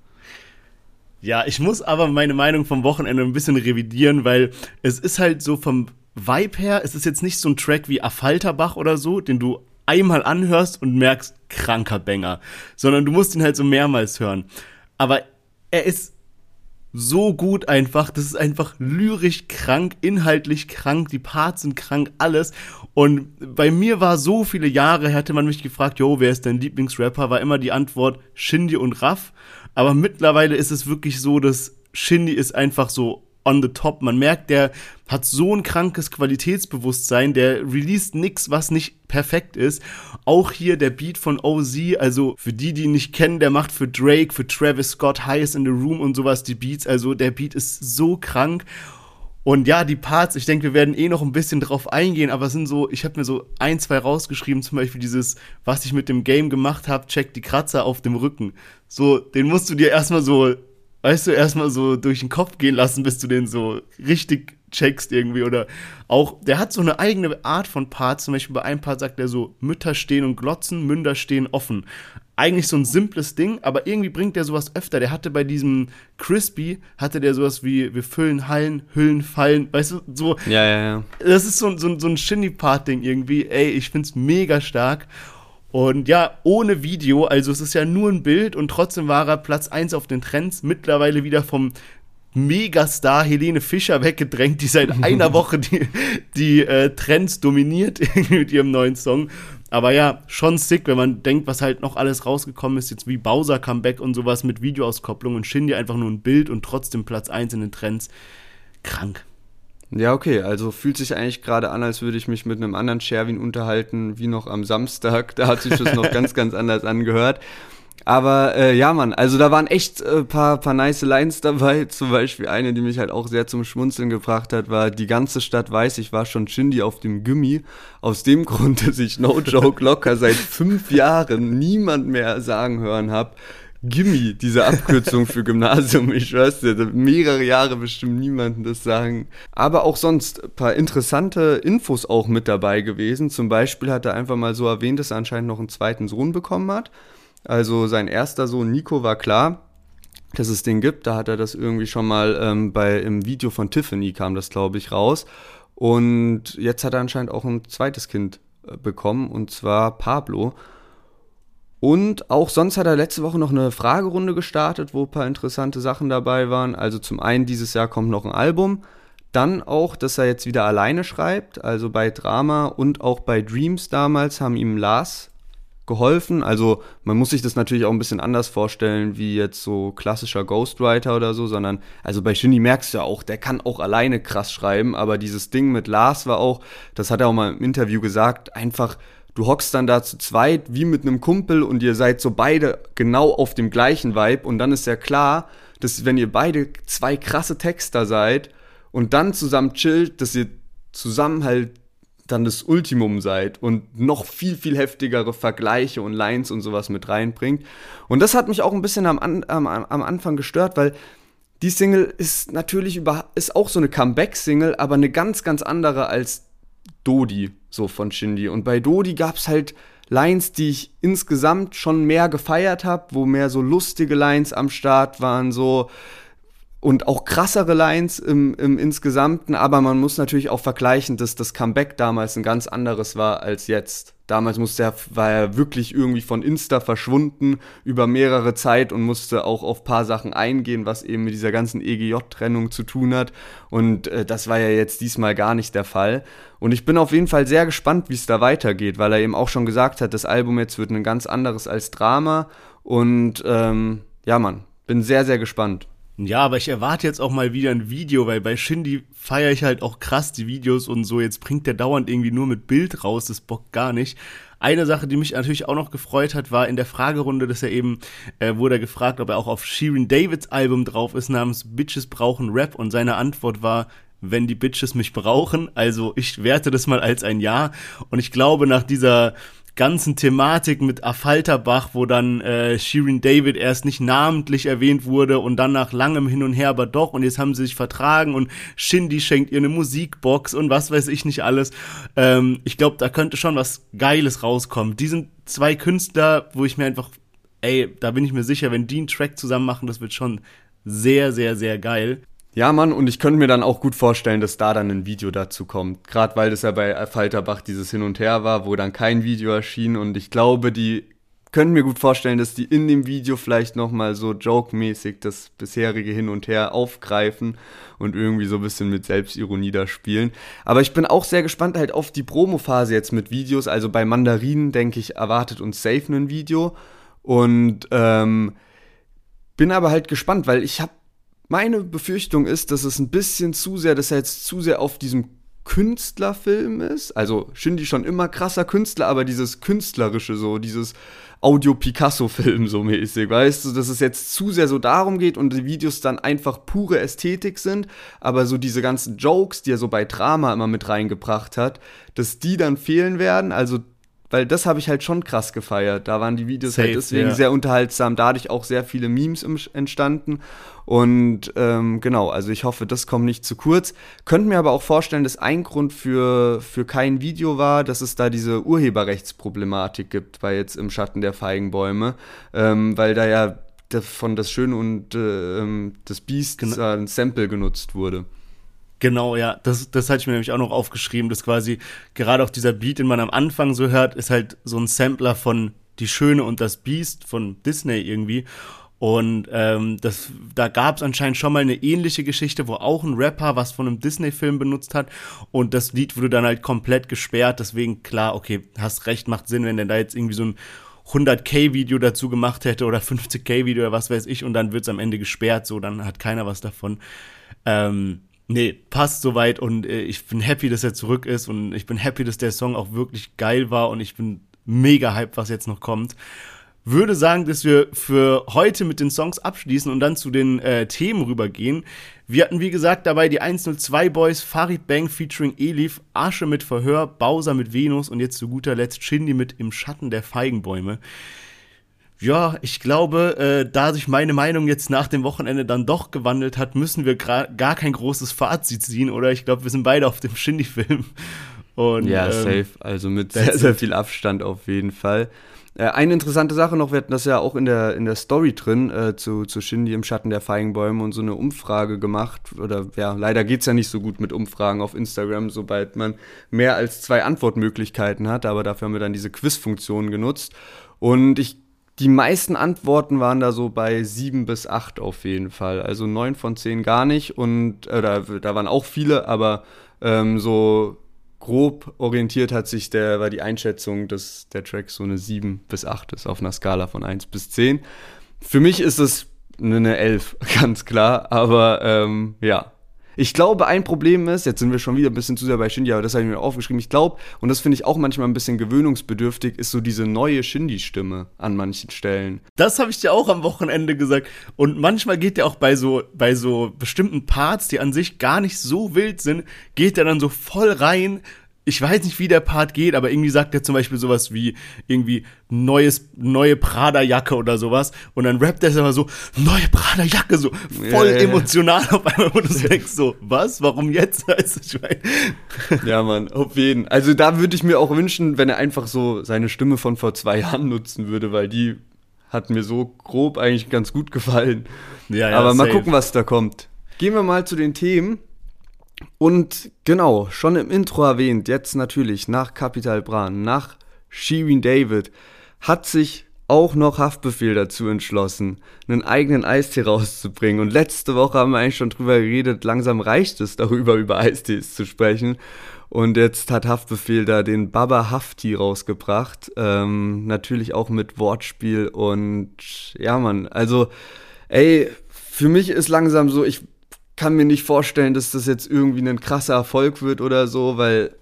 B: Ja, ich muss aber meine Meinung vom Wochenende ein bisschen revidieren, weil es ist halt so vom Vibe her, es ist jetzt nicht so ein Track wie Affalterbach oder so, den du einmal anhörst und merkst, kranker Banger, sondern du musst ihn halt so mehrmals hören. Aber er ist so gut einfach. Das ist einfach lyrisch krank, inhaltlich krank, die Parts sind krank, alles. Und bei mir war so viele Jahre, hätte man mich gefragt, jo, wer ist dein Lieblingsrapper, war immer die Antwort Shindy und Raff. Aber mittlerweile ist es wirklich so, dass Shindy ist einfach so on the top. Man merkt, der hat so ein krankes Qualitätsbewusstsein, der released nix, was nicht perfekt ist. Auch hier der Beat von OZ, also für die, die ihn nicht kennen, der macht für Drake, für Travis Scott, Highest in the Room und sowas die Beats. Also der Beat ist so krank. Und ja, die Parts, ich denke, wir werden eh noch ein bisschen drauf eingehen, aber es sind so, ich habe mir so ein, zwei rausgeschrieben, zum Beispiel dieses, was ich mit dem Game gemacht habe, check die Kratzer auf dem Rücken. So, den musst du dir erstmal so weißt du, erstmal so durch den Kopf gehen lassen, bis du den so richtig checkst irgendwie. Oder auch, der hat so eine eigene Art von Parts. Zum Beispiel bei einem Part sagt er so, Mütter stehen und glotzen, Münder stehen offen. Eigentlich so ein simples Ding, aber irgendwie bringt der sowas öfter. Der hatte bei diesem Crispy, hatte der sowas wie, wir füllen Hallen, Hüllen fallen, weißt du, so.
A: Ja, ja, ja.
B: Das ist so, so, so ein Shindy-Part-Ding irgendwie. Ey, ich find's mega stark. Und ja, ohne Video, also es ist ja nur ein Bild und trotzdem war er Platz 1 auf den Trends, mittlerweile wieder vom Megastar Helene Fischer weggedrängt, die seit einer Woche die, die äh, Trends dominiert mit ihrem neuen Song. Aber ja, schon sick, wenn man denkt, was halt noch alles rausgekommen ist, jetzt wie Bowser Comeback und sowas mit Videoauskopplung und Shindy einfach nur ein Bild und trotzdem Platz 1 in den Trends. Krank.
A: Ja, okay, also fühlt sich eigentlich gerade an, als würde ich mich mit einem anderen Sherwin unterhalten, wie noch am Samstag. Da hat sich das noch ganz, ganz anders angehört. Aber äh, ja, Mann, also da waren echt äh, paar, paar nice Lines dabei. Zum Beispiel eine, die mich halt auch sehr zum Schmunzeln gebracht hat, war, die ganze Stadt weiß, ich war schon Shindy auf dem Gummi. Aus dem Grund, dass ich No Joke locker seit fünf Jahren niemand mehr sagen hören hab Gimmi, diese Abkürzung für Gymnasium. Ich weiß ja, mehrere Jahre bestimmt niemanden das sagen. Aber auch sonst ein paar interessante Infos auch mit dabei gewesen. Zum Beispiel hat er einfach mal so erwähnt, dass er anscheinend noch einen zweiten Sohn bekommen hat. Also sein erster Sohn Nico war klar, dass es den gibt. Da hat er das irgendwie schon mal ähm, bei im Video von Tiffany kam das, glaube ich, raus. Und jetzt hat er anscheinend auch ein zweites Kind äh, bekommen, und zwar Pablo. Und auch sonst hat er letzte Woche noch eine Fragerunde gestartet, wo ein paar interessante Sachen dabei waren. Also zum einen dieses Jahr kommt noch ein Album. Dann auch, dass er jetzt wieder alleine schreibt. Also bei Drama und auch bei Dreams damals haben ihm Lars geholfen. Also man muss sich das natürlich auch ein bisschen anders vorstellen, wie jetzt so klassischer Ghostwriter oder so, sondern also bei Shindy merkst du ja auch, der kann auch alleine krass schreiben, aber dieses Ding mit Lars war auch, das hat er auch mal im Interview gesagt, einfach du hockst dann da zu zweit wie mit einem Kumpel und ihr seid so beide genau auf dem gleichen Vibe und dann ist ja klar, dass wenn ihr beide zwei krasse Texter seid und dann zusammen chillt, dass ihr zusammen halt dann das Ultimum seid und noch viel, viel heftigere Vergleiche und Lines und sowas mit reinbringt. Und das hat mich auch ein bisschen am, am, am Anfang gestört, weil die Single ist natürlich über, ist auch so eine Comeback-Single, aber eine ganz, ganz andere als Dodi, so von Shindy. Und bei Dodi gab es halt Lines, die ich insgesamt schon mehr gefeiert habe, wo mehr so lustige Lines am Start waren, so und auch krassere Lines im, im Insgesamten, aber man muss natürlich auch vergleichen, dass das Comeback damals ein ganz anderes war als jetzt. Damals musste er, war er wirklich irgendwie von Insta verschwunden über mehrere Zeit und musste auch auf paar Sachen eingehen, was eben mit dieser ganzen EGJ-Trennung zu tun hat. Und äh, das war ja jetzt diesmal gar nicht der Fall. Und ich bin auf jeden Fall sehr gespannt, wie es da weitergeht, weil er eben auch schon gesagt hat, das Album jetzt wird ein ganz anderes als Drama. Und ähm, ja, Mann, bin sehr, sehr gespannt.
B: Ja, aber ich erwarte jetzt auch mal wieder ein Video, weil bei Shindy feiere ich halt auch krass die Videos und so. Jetzt bringt der dauernd irgendwie nur mit Bild raus, das bockt gar nicht. Eine Sache, die mich natürlich auch noch gefreut hat, war in der Fragerunde, dass er eben, äh, wurde er gefragt, ob er auch auf Shirin Davids Album drauf ist, namens Bitches brauchen Rap und seine Antwort war, wenn die Bitches mich brauchen. Also ich werte das mal als ein Ja. Und ich glaube, nach dieser ganzen Thematik mit Affalterbach, wo dann äh, Shirin David erst nicht namentlich erwähnt wurde und dann nach langem Hin und Her aber doch und jetzt haben sie sich vertragen und Shindy schenkt ihr eine Musikbox und was weiß ich nicht alles. Ähm, ich glaube, da könnte schon was Geiles rauskommen. Die sind zwei Künstler, wo ich mir einfach, ey, da bin ich mir sicher, wenn die einen Track zusammen machen, das wird schon sehr, sehr, sehr geil.
A: Ja, Mann, und ich könnte mir dann auch gut vorstellen, dass da dann ein Video dazu kommt. Gerade weil das ja bei Falterbach dieses Hin und Her war, wo dann kein Video erschien. Und ich glaube, die könnte mir gut vorstellen, dass die in dem Video vielleicht nochmal so joke-mäßig das bisherige Hin und Her aufgreifen und irgendwie so ein bisschen mit Selbstironie da spielen. Aber ich bin auch sehr gespannt halt auf die Promo-Phase jetzt mit Videos. Also bei Mandarinen, denke ich, erwartet uns safe ein Video. Und ähm, bin aber halt gespannt, weil ich habe meine Befürchtung ist, dass es ein bisschen zu sehr, dass er jetzt zu sehr auf diesem Künstlerfilm ist. Also Shindy schon immer krasser Künstler, aber dieses künstlerische so, dieses Audio-Picasso-Film so mäßig, weißt du, dass es jetzt zu sehr so darum geht und die Videos dann einfach pure Ästhetik sind, aber so diese ganzen Jokes, die er so bei Drama immer mit reingebracht hat, dass die dann fehlen werden. Also weil das habe ich halt schon krass gefeiert. Da waren die Videos halt Safe, halt deswegen ja. sehr unterhaltsam, dadurch auch sehr viele Memes entstanden. Und ähm, genau, also ich hoffe, das kommt nicht zu kurz. Könnte mir aber auch vorstellen, dass ein Grund für, für kein Video war, dass es da diese Urheberrechtsproblematik gibt, bei jetzt im Schatten der Feigenbäume, ähm, weil da ja von das Schöne und äh, ähm, das Biest genau. ein Sample genutzt wurde.
B: Genau, ja. Das, das hatte ich mir nämlich auch noch aufgeschrieben, dass quasi gerade auch dieser Beat, den man am Anfang so hört, ist halt so ein Sampler von Die Schöne und das Biest von Disney irgendwie. Und ähm, das, da gab es anscheinend schon mal eine ähnliche Geschichte, wo auch ein Rapper was von einem Disney-Film benutzt hat. Und das Lied wurde dann halt komplett gesperrt. Deswegen, klar, okay, hast recht, macht Sinn, wenn der da jetzt irgendwie so ein 100k-Video dazu gemacht hätte oder 50k-Video oder was weiß ich und dann wird es am Ende gesperrt, so, dann hat keiner was davon. Ähm, Nee, passt soweit und äh, ich bin happy, dass er zurück ist und ich bin happy, dass der Song auch wirklich geil war und ich bin mega hyped, was jetzt noch kommt. Würde sagen, dass wir für heute mit den Songs abschließen und dann zu den äh, Themen rübergehen. Wir hatten, wie gesagt, dabei die 102 Boys, Farid Bang featuring Elif, Asche mit Verhör, Bowser mit Venus und jetzt zu guter Letzt Shindy mit Im Schatten der Feigenbäume. Ja, ich glaube, äh, da sich meine Meinung jetzt nach dem Wochenende dann doch gewandelt hat, müssen wir gar kein großes Fazit ziehen, oder? Ich glaube, wir sind beide auf dem Shindy-Film.
A: ja, ähm, safe. Also mit sehr, sehr viel Abstand auf jeden Fall. Äh, eine interessante Sache noch, wir hatten das ja auch in der, in der Story drin, äh, zu, zu Shindy im Schatten der Feigenbäume und so eine Umfrage gemacht. Oder ja, leider geht's ja nicht so gut mit Umfragen auf Instagram, sobald man mehr als zwei Antwortmöglichkeiten hat. Aber dafür haben wir dann diese Quiz-Funktion genutzt. Und ich die meisten Antworten waren da so bei sieben bis acht auf jeden Fall. Also neun von zehn gar nicht. Und äh, da, da waren auch viele, aber ähm, so grob orientiert hat sich der, war die Einschätzung, dass der Track so eine sieben bis acht ist auf einer Skala von eins bis zehn. Für mich ist es eine elf, ganz klar. Aber ähm, ja, ich glaube, ein Problem ist, jetzt sind wir schon wieder ein bisschen zu sehr bei Shindy, aber das habe ich mir aufgeschrieben. Ich glaube, und das finde ich auch manchmal ein bisschen gewöhnungsbedürftig, ist so diese neue Shindy-Stimme an manchen Stellen.
B: Das habe ich dir auch am Wochenende gesagt. Und manchmal geht der auch bei so, bei so bestimmten Parts, die an sich gar nicht so wild sind, geht der dann so voll rein ich weiß nicht, wie der Part geht, aber irgendwie sagt er zum Beispiel sowas wie irgendwie neues, neue Prada-Jacke oder sowas. Und dann rappt er immer so, neue Prada-Jacke, so voll yeah, emotional auf einmal, wo du denkst so, was, warum jetzt? Also, ich
A: mein, ja, Mann, auf jeden. Also da würde ich mir auch wünschen, wenn er einfach so seine Stimme von vor zwei Jahren nutzen würde, weil die hat mir so grob eigentlich ganz gut gefallen. Ja, ja, aber mal gucken, was da kommt. Gehen wir mal zu den Themen. Und genau, schon im Intro erwähnt, jetzt natürlich nach Capital Bran, nach Shirin David, hat sich auch noch Haftbefehl dazu entschlossen, einen eigenen Eistee rauszubringen. Und letzte Woche haben wir eigentlich schon drüber geredet, langsam reicht es darüber, über Eistees zu sprechen. Und jetzt hat Haftbefehl da den Baba Hafti rausgebracht. Ähm, natürlich auch mit Wortspiel und ja, Mann, also, ey, für mich ist langsam so, ich kann mir nicht vorstellen, dass das jetzt irgendwie ein krasser Erfolg wird oder so, weil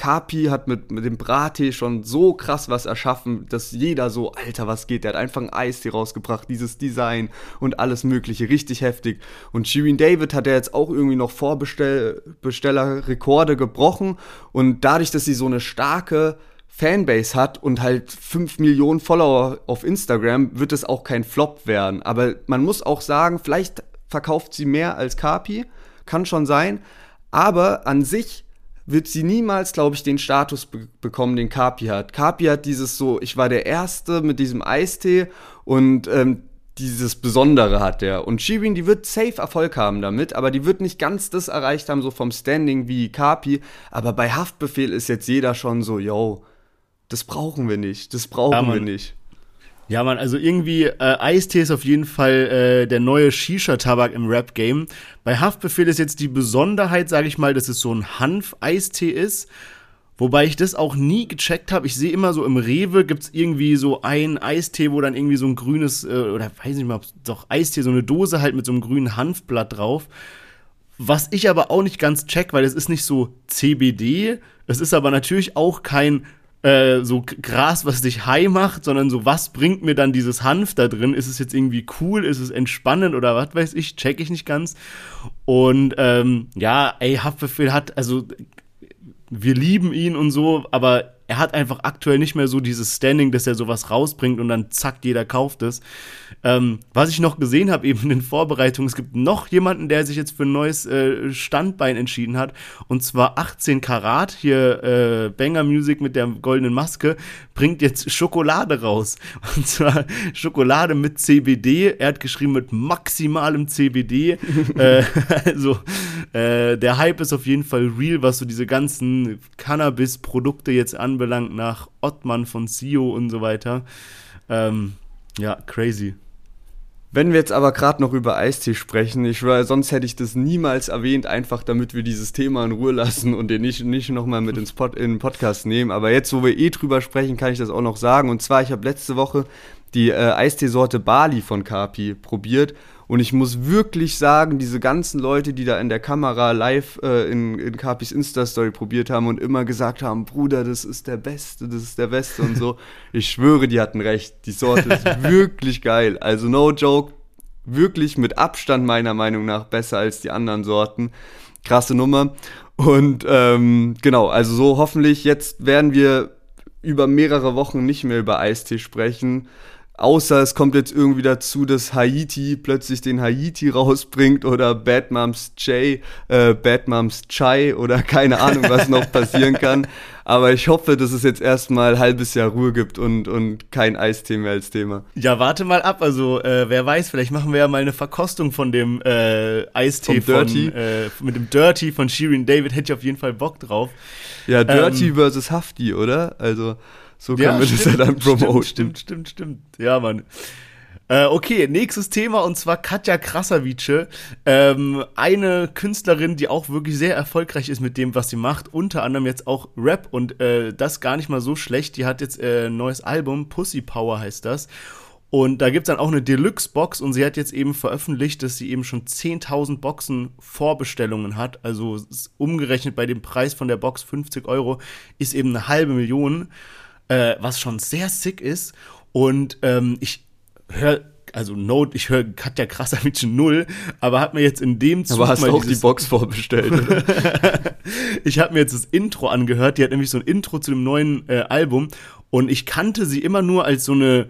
A: Kapi hat mit, mit dem Brattee schon so krass was erschaffen, dass jeder so, Alter, was geht? Der hat einfach ein Eistee rausgebracht, dieses Design und alles Mögliche, richtig heftig. Und Shirin David hat ja jetzt auch irgendwie noch Vorbestellerrekorde gebrochen und dadurch, dass sie so eine starke Fanbase hat und halt 5 Millionen Follower auf Instagram, wird es auch kein Flop werden. Aber man muss auch sagen, vielleicht verkauft sie mehr als Kapi, kann schon sein, aber an sich wird sie niemals, glaube ich, den Status be bekommen, den Kapi hat. Kapi hat dieses so, ich war der Erste mit diesem Eistee und ähm, dieses Besondere hat der. Und Shirin, die wird safe Erfolg haben damit, aber die wird nicht ganz das erreicht haben, so vom Standing wie Kapi. Aber bei Haftbefehl ist jetzt jeder schon so, yo, das brauchen wir nicht, das brauchen ja, wir nicht.
B: Ja, man, also irgendwie äh, Eistee ist auf jeden Fall äh, der neue Shisha-Tabak im Rap-Game. Bei Haftbefehl ist jetzt die Besonderheit, sage ich mal, dass es so ein Hanf-Eistee ist. Wobei ich das auch nie gecheckt habe. Ich sehe immer so im Rewe gibt es irgendwie so ein Eistee, wo dann irgendwie so ein grünes, äh, oder weiß nicht mal, doch Eistee, so eine Dose halt mit so einem grünen Hanfblatt drauf. Was ich aber auch nicht ganz check, weil es ist nicht so CBD, es ist aber natürlich auch kein äh, so Gras, was dich high macht, sondern so, was bringt mir dann dieses Hanf da drin? Ist es jetzt irgendwie cool? Ist es entspannend oder was weiß ich? Check ich nicht ganz. Und ähm, ja, ey, Haftbefehl hat, also wir lieben ihn und so, aber er hat einfach aktuell nicht mehr so dieses Standing, dass er sowas rausbringt und dann zack, jeder kauft es. Ähm, was ich noch gesehen habe, eben in den Vorbereitungen, es gibt noch jemanden, der sich jetzt für ein neues äh, Standbein entschieden hat. Und zwar 18 Karat, hier äh, Banger Music mit der goldenen Maske, bringt jetzt Schokolade raus. Und zwar Schokolade mit CBD. Er hat geschrieben mit maximalem CBD. äh, also äh, der Hype ist auf jeden Fall real, was so diese ganzen Cannabis-Produkte jetzt anbelangt anbelangt, nach Ottmann von Sio und so weiter. Ähm, ja, crazy.
A: Wenn wir jetzt aber gerade noch über Eistee sprechen, ich sonst hätte ich das niemals erwähnt, einfach damit wir dieses Thema in Ruhe lassen und den nicht, nicht nochmal mit ins Pod, in den Podcast nehmen. Aber jetzt, wo wir eh drüber sprechen, kann ich das auch noch sagen. Und zwar, ich habe letzte Woche die äh, Eisteesorte Bali von Kapi probiert und ich muss wirklich sagen, diese ganzen Leute, die da in der Kamera live äh, in, in Capis Insta-Story probiert haben und immer gesagt haben, Bruder, das ist der Beste, das ist der Beste und so. Ich schwöre, die hatten recht. Die Sorte ist wirklich geil. Also no joke, wirklich mit Abstand meiner Meinung nach besser als die anderen Sorten. Krasse Nummer. Und ähm, genau, also so hoffentlich, jetzt werden wir über mehrere Wochen nicht mehr über Eistee sprechen. Außer es kommt jetzt irgendwie dazu, dass Haiti plötzlich den Haiti rausbringt oder Bad Moms Jay, äh, Bad Moms Chai oder keine Ahnung, was noch passieren kann. Aber ich hoffe, dass es jetzt erstmal ein halbes Jahr Ruhe gibt und, und kein Eistee mehr als Thema.
B: Ja, warte mal ab. Also, äh, wer weiß, vielleicht machen wir ja mal eine Verkostung von dem äh, Eistee von, Dirty. Äh, mit dem Dirty von Shirin David. Hätte ich auf jeden Fall Bock drauf.
A: Ja, Dirty ähm, versus Hafti, oder? Also. So können ja, wir stimmt, das ja dann promoten.
B: Stimmt, stimmt, stimmt. Ja, Mann. Äh, okay, nächstes Thema und zwar Katja Krasavice. Ähm, eine Künstlerin, die auch wirklich sehr erfolgreich ist mit dem, was sie macht. Unter anderem jetzt auch Rap und äh, das gar nicht mal so schlecht. Die hat jetzt äh, ein neues Album, Pussy Power heißt das. Und da gibt es dann auch eine Deluxe-Box und sie hat jetzt eben veröffentlicht, dass sie eben schon 10.000 Boxen Vorbestellungen hat. Also umgerechnet bei dem Preis von der Box 50 Euro ist eben eine halbe Million äh, was schon sehr sick ist. Und ähm, ich höre also Note, ich höre Katja Krasavice null, aber hat mir jetzt in dem
A: Zug Aber hast mal auch die Box vorbestellt.
B: ich habe mir jetzt das Intro angehört, die hat nämlich so ein Intro zu dem neuen äh, Album und ich kannte sie immer nur als so eine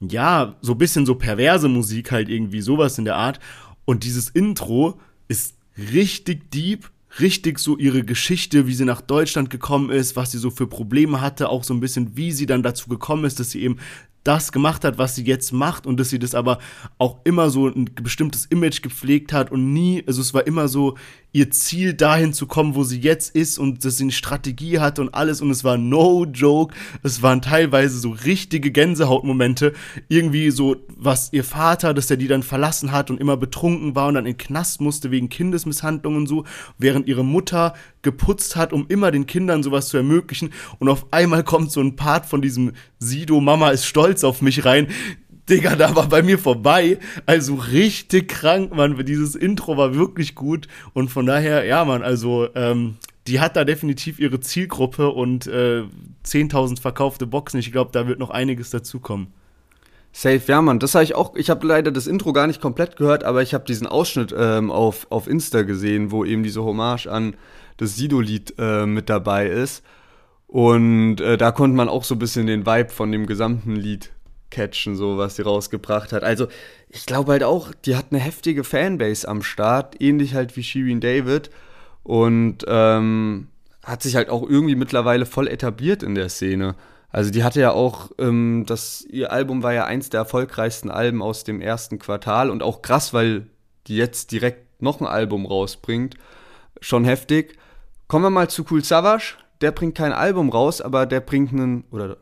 B: ja, so ein bisschen so perverse Musik halt irgendwie sowas in der Art und dieses Intro ist richtig deep richtig so ihre Geschichte, wie sie nach Deutschland gekommen ist, was sie so für Probleme hatte, auch so ein bisschen, wie sie dann dazu gekommen ist, dass sie eben das gemacht hat, was sie jetzt macht und dass sie das aber auch immer so ein bestimmtes Image gepflegt hat und nie, also es war immer so ihr Ziel dahin zu kommen, wo sie jetzt ist und dass sie eine Strategie hatte und alles und es war no joke. Es waren teilweise so richtige Gänsehautmomente. Irgendwie so, was ihr Vater, dass er die dann verlassen hat und immer betrunken war und dann in den Knast musste wegen Kindesmisshandlung und so, während ihre Mutter geputzt hat, um immer den Kindern sowas zu ermöglichen. Und auf einmal kommt so ein Part von diesem Sido, Mama ist stolz auf mich rein, Digga, da war bei mir vorbei. Also richtig krank, Mann. Dieses Intro war wirklich gut. Und von daher, ja, Mann, also ähm, die hat da definitiv ihre Zielgruppe und äh, 10.000 verkaufte Boxen. Ich glaube, da wird noch einiges dazukommen.
A: Safe, ja, Mann. Das habe ich auch. Ich habe leider das Intro gar nicht komplett gehört, aber ich habe diesen Ausschnitt ähm, auf, auf Insta gesehen, wo eben diese Hommage an das Sido-Lied äh, mit dabei ist. Und äh, da konnte man auch so ein bisschen den Vibe von dem gesamten Lied catchen, so was sie rausgebracht hat. Also ich glaube halt auch, die hat eine heftige Fanbase am Start, ähnlich halt wie Shirin David und ähm, hat sich halt auch irgendwie mittlerweile voll etabliert in der Szene. Also die hatte ja auch, ähm, das, ihr Album war ja eins der erfolgreichsten Alben aus dem ersten Quartal und auch krass, weil die jetzt direkt noch ein Album rausbringt. Schon heftig. Kommen wir mal zu Cool Savage. Der bringt kein Album raus, aber der bringt einen, oder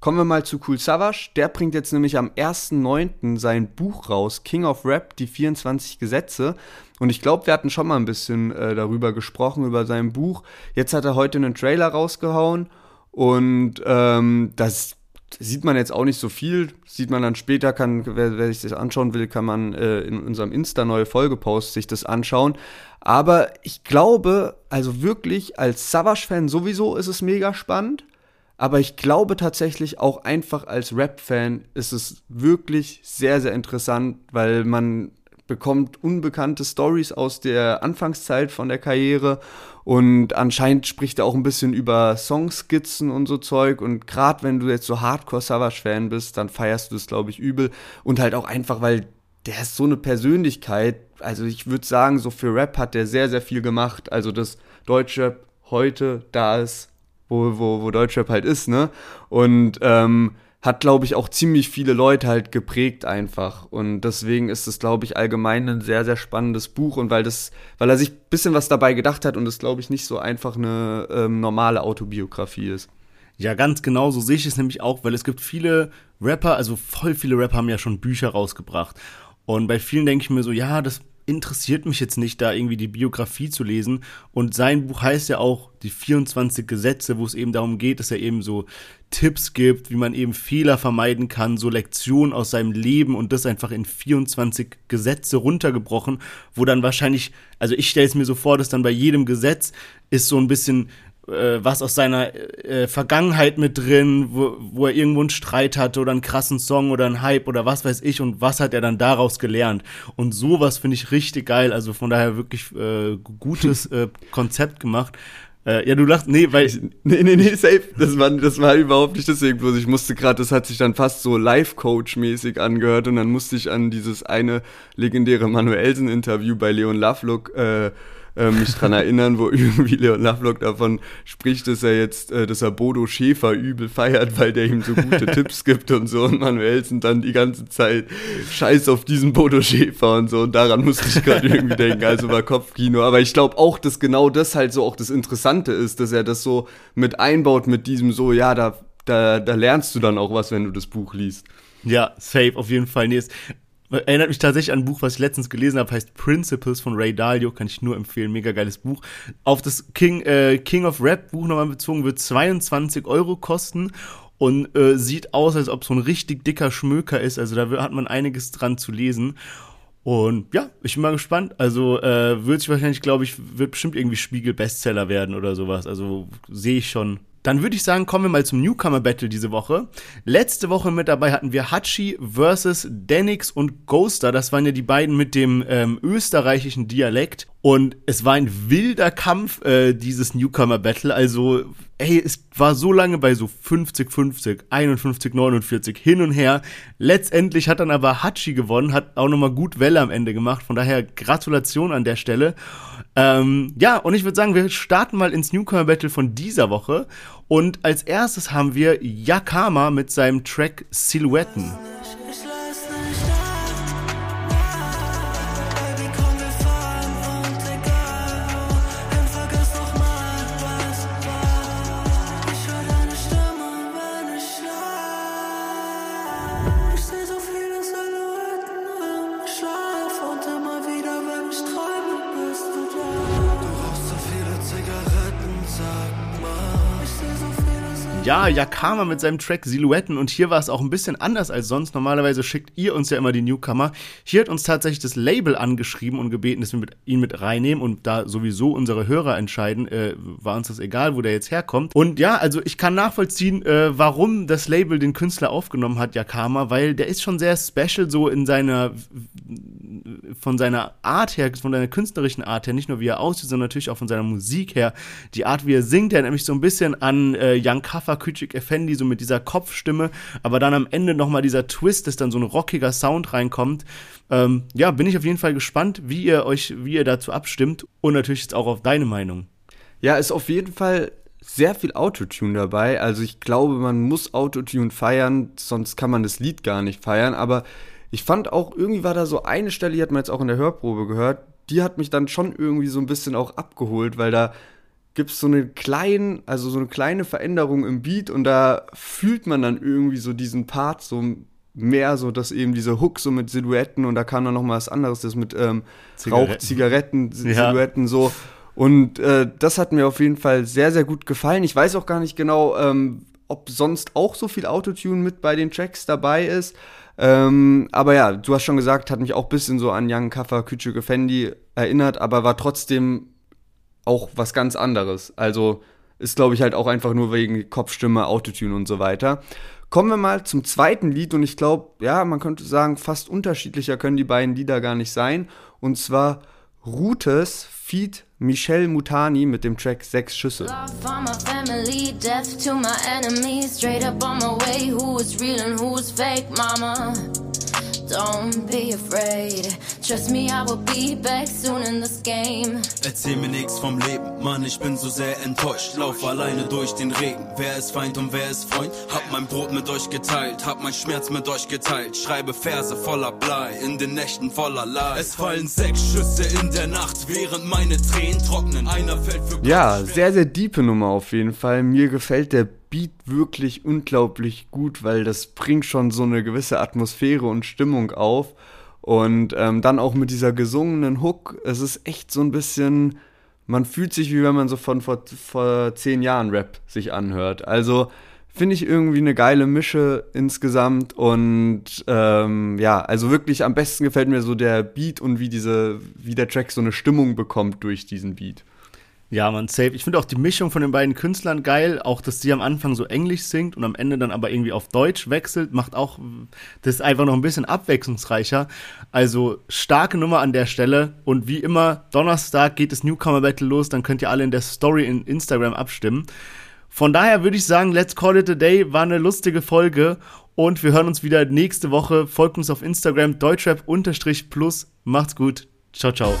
A: Kommen wir mal zu Cool Savage. Der bringt jetzt nämlich am 1.9. sein Buch raus, King of Rap, die 24 Gesetze. Und ich glaube, wir hatten schon mal ein bisschen äh, darüber gesprochen, über sein Buch. Jetzt hat er heute einen Trailer rausgehauen und ähm, das sieht man jetzt auch nicht so viel. Sieht man dann später, kann, wer, wer sich das anschauen will, kann man äh, in unserem Insta neue Folgepost sich das anschauen. Aber ich glaube, also wirklich als Savage-Fan sowieso ist es mega spannend. Aber ich glaube tatsächlich auch einfach als Rap-Fan ist es wirklich sehr, sehr interessant, weil man bekommt unbekannte Stories aus der Anfangszeit von der Karriere und anscheinend spricht er auch ein bisschen über Songskizzen und so Zeug. Und gerade wenn du jetzt so Hardcore Savage Fan bist, dann feierst du es glaube ich übel. Und halt auch einfach, weil der ist so eine Persönlichkeit, also ich würde sagen, so für Rap hat der sehr sehr viel gemacht, also das Deutschrap heute da ist wo, wo, wo Deutschrap halt ist, ne? Und ähm, hat, glaube ich, auch ziemlich viele Leute halt geprägt einfach. Und deswegen ist es, glaube ich, allgemein ein sehr, sehr spannendes Buch. Und weil das, weil er sich ein bisschen was dabei gedacht hat und es, glaube ich, nicht so einfach eine ähm, normale Autobiografie ist.
B: Ja, ganz genau, so sehe ich es nämlich auch, weil es gibt viele Rapper, also voll viele Rapper haben ja schon Bücher rausgebracht. Und bei vielen denke ich mir so, ja, das interessiert mich jetzt nicht, da irgendwie die Biografie zu lesen. Und sein Buch heißt ja auch die 24 Gesetze, wo es eben darum geht, dass er eben so Tipps gibt, wie man eben Fehler vermeiden kann, so Lektionen aus seinem Leben und das einfach in 24 Gesetze runtergebrochen, wo dann wahrscheinlich, also ich stelle es mir so vor, dass dann bei jedem Gesetz ist so ein bisschen äh, was aus seiner äh, Vergangenheit mit drin, wo, wo er irgendwo einen Streit hatte oder einen krassen Song oder einen Hype oder was weiß ich und was hat er dann daraus gelernt. Und sowas finde ich richtig geil, also von daher wirklich äh, gutes äh, Konzept gemacht. Äh, ja, du lachst, nee, weil. Ich,
A: nee, nee, nee, safe. Das war, das war überhaupt nicht deswegen, bloß ich musste gerade, das hat sich dann fast so Life-Coach-mäßig angehört und dann musste ich an dieses eine legendäre Manuelsen-Interview bei Leon Lovelock äh, äh, mich dran erinnern, wo irgendwie Leon Lovelock davon spricht, dass er jetzt, äh, dass er Bodo Schäfer übel feiert, weil der ihm so gute Tipps gibt und so. Und Manuelsen dann die ganze Zeit scheiß auf diesen Bodo Schäfer und so. Und daran musste ich gerade irgendwie denken. Also war Kopfkino. Aber ich glaube auch, dass genau das halt so auch das Interessante ist, dass er das so mit einbaut, mit diesem so, ja, da, da, da lernst du dann auch was, wenn du das Buch liest.
B: Ja, safe, auf jeden Fall. Nee, Erinnert mich tatsächlich an ein Buch, was ich letztens gelesen habe, heißt Principles von Ray Dalio, kann ich nur empfehlen, mega geiles Buch. Auf das King, äh, King of Rap Buch nochmal bezogen, wird 22 Euro kosten und äh, sieht aus, als ob so ein richtig dicker Schmöker ist, also da hat man einiges dran zu lesen. Und ja, ich bin mal gespannt. Also äh, wird sich wahrscheinlich, glaube ich, wird bestimmt irgendwie Spiegel-Bestseller werden oder sowas. Also sehe ich schon dann würde ich sagen, kommen wir mal zum Newcomer Battle diese Woche. Letzte Woche mit dabei hatten wir Hachi versus Denix und Ghoster. Das waren ja die beiden mit dem ähm, österreichischen Dialekt. Und es war ein wilder Kampf, äh, dieses Newcomer Battle. Also, ey, es war so lange bei so 50, 50, 51, 49 hin und her. Letztendlich hat dann aber Hachi gewonnen, hat auch nochmal gut Welle am Ende gemacht. Von daher Gratulation an der Stelle. Ähm, ja, und ich würde sagen, wir starten mal ins Newcomer Battle von dieser Woche. Und als erstes haben wir Yakama mit seinem Track Silhouetten. Ja, Yakama mit seinem Track Silhouetten und hier war es auch ein bisschen anders als sonst. Normalerweise schickt ihr uns ja immer die Newcomer. Hier hat uns tatsächlich das Label angeschrieben und gebeten, dass wir mit, ihn mit reinnehmen und da sowieso unsere Hörer entscheiden, äh, war uns das egal, wo der jetzt herkommt. Und ja, also ich kann nachvollziehen, äh, warum das Label den Künstler aufgenommen hat, Yakama, weil der ist schon sehr special so in seiner von seiner Art her, von seiner künstlerischen Art her, nicht nur wie er aussieht, sondern natürlich auch von seiner Musik her, die Art, wie er singt, der nämlich so ein bisschen an äh, Young Kaffa Küçük Effendi, so mit dieser Kopfstimme, aber dann am Ende nochmal dieser Twist, dass dann so ein rockiger Sound reinkommt. Ähm, ja, bin ich auf jeden Fall gespannt, wie ihr euch, wie ihr dazu abstimmt und natürlich jetzt auch auf deine Meinung.
A: Ja, ist auf jeden Fall sehr viel Autotune dabei. Also ich glaube, man muss Autotune feiern, sonst kann man das Lied gar nicht feiern. Aber ich fand auch, irgendwie war da so eine Stelle, die hat man jetzt auch in der Hörprobe gehört, die hat mich dann schon irgendwie so ein bisschen auch abgeholt, weil da gibt es so eine kleine, also so eine kleine Veränderung im Beat und da fühlt man dann irgendwie so diesen Part so mehr so, dass eben diese Hook so mit Silhouetten und da kam dann noch mal was anderes, das mit ähm, Rauch, Zigaretten, Silhouetten ja. so. Und äh, das hat mir auf jeden Fall sehr, sehr gut gefallen. Ich weiß auch gar nicht genau, ähm, ob sonst auch so viel Autotune mit bei den Tracks dabei ist. Ähm, aber ja, du hast schon gesagt, hat mich auch ein bisschen so an Young Kaffer, Küçük Fendi erinnert, aber war trotzdem auch was ganz anderes. Also ist, glaube ich, halt auch einfach nur wegen Kopfstimme, Autotune und so weiter. Kommen wir mal zum zweiten Lied und ich glaube, ja, man könnte sagen, fast unterschiedlicher können die beiden Lieder gar nicht sein. Und zwar Rutes Feed Michel Mutani mit dem Track Sechs Schüsse. Family, death to my enemies, straight up on my way, who is real and who is fake, mama. Don't be afraid. Trust me, I will be back soon in this game.
F: Erzähl mir nix vom Leben, Mann, ich bin so sehr enttäuscht. Lauf alleine durch den Regen. Wer ist Feind und wer ist Freund? Hab mein Brot mit euch geteilt, hab mein Schmerz mit euch geteilt. Schreibe Verse voller Blei, in den Nächten voller Leid. Es fallen sechs Schüsse in der Nacht, während meine Tränen trocknen. Einer fällt für
A: Ja, sehr, sehr diepe Nummer auf jeden Fall. Mir gefällt der Beat wirklich unglaublich gut, weil das bringt schon so eine gewisse Atmosphäre und Stimmung auf. Und ähm, dann auch mit dieser gesungenen Hook, es ist echt so ein bisschen, man fühlt sich wie wenn man so von vor, vor zehn Jahren Rap sich anhört. Also finde ich irgendwie eine geile Mische insgesamt und ähm, ja, also wirklich am besten gefällt mir so der Beat und wie diese, wie der Track so eine Stimmung bekommt durch diesen Beat.
B: Ja, man, safe. Ich finde auch die Mischung von den beiden Künstlern geil. Auch, dass sie am Anfang so Englisch singt und am Ende dann aber irgendwie auf Deutsch wechselt, macht auch das einfach noch ein bisschen abwechslungsreicher. Also starke Nummer an der Stelle. Und wie immer, Donnerstag geht das Newcomer Battle los. Dann könnt ihr alle in der Story in Instagram abstimmen. Von daher würde ich sagen, let's call it a day. War eine lustige Folge. Und wir hören uns wieder nächste Woche. Folgt uns auf Instagram, deutschrap-plus. Macht's gut. Ciao, ciao.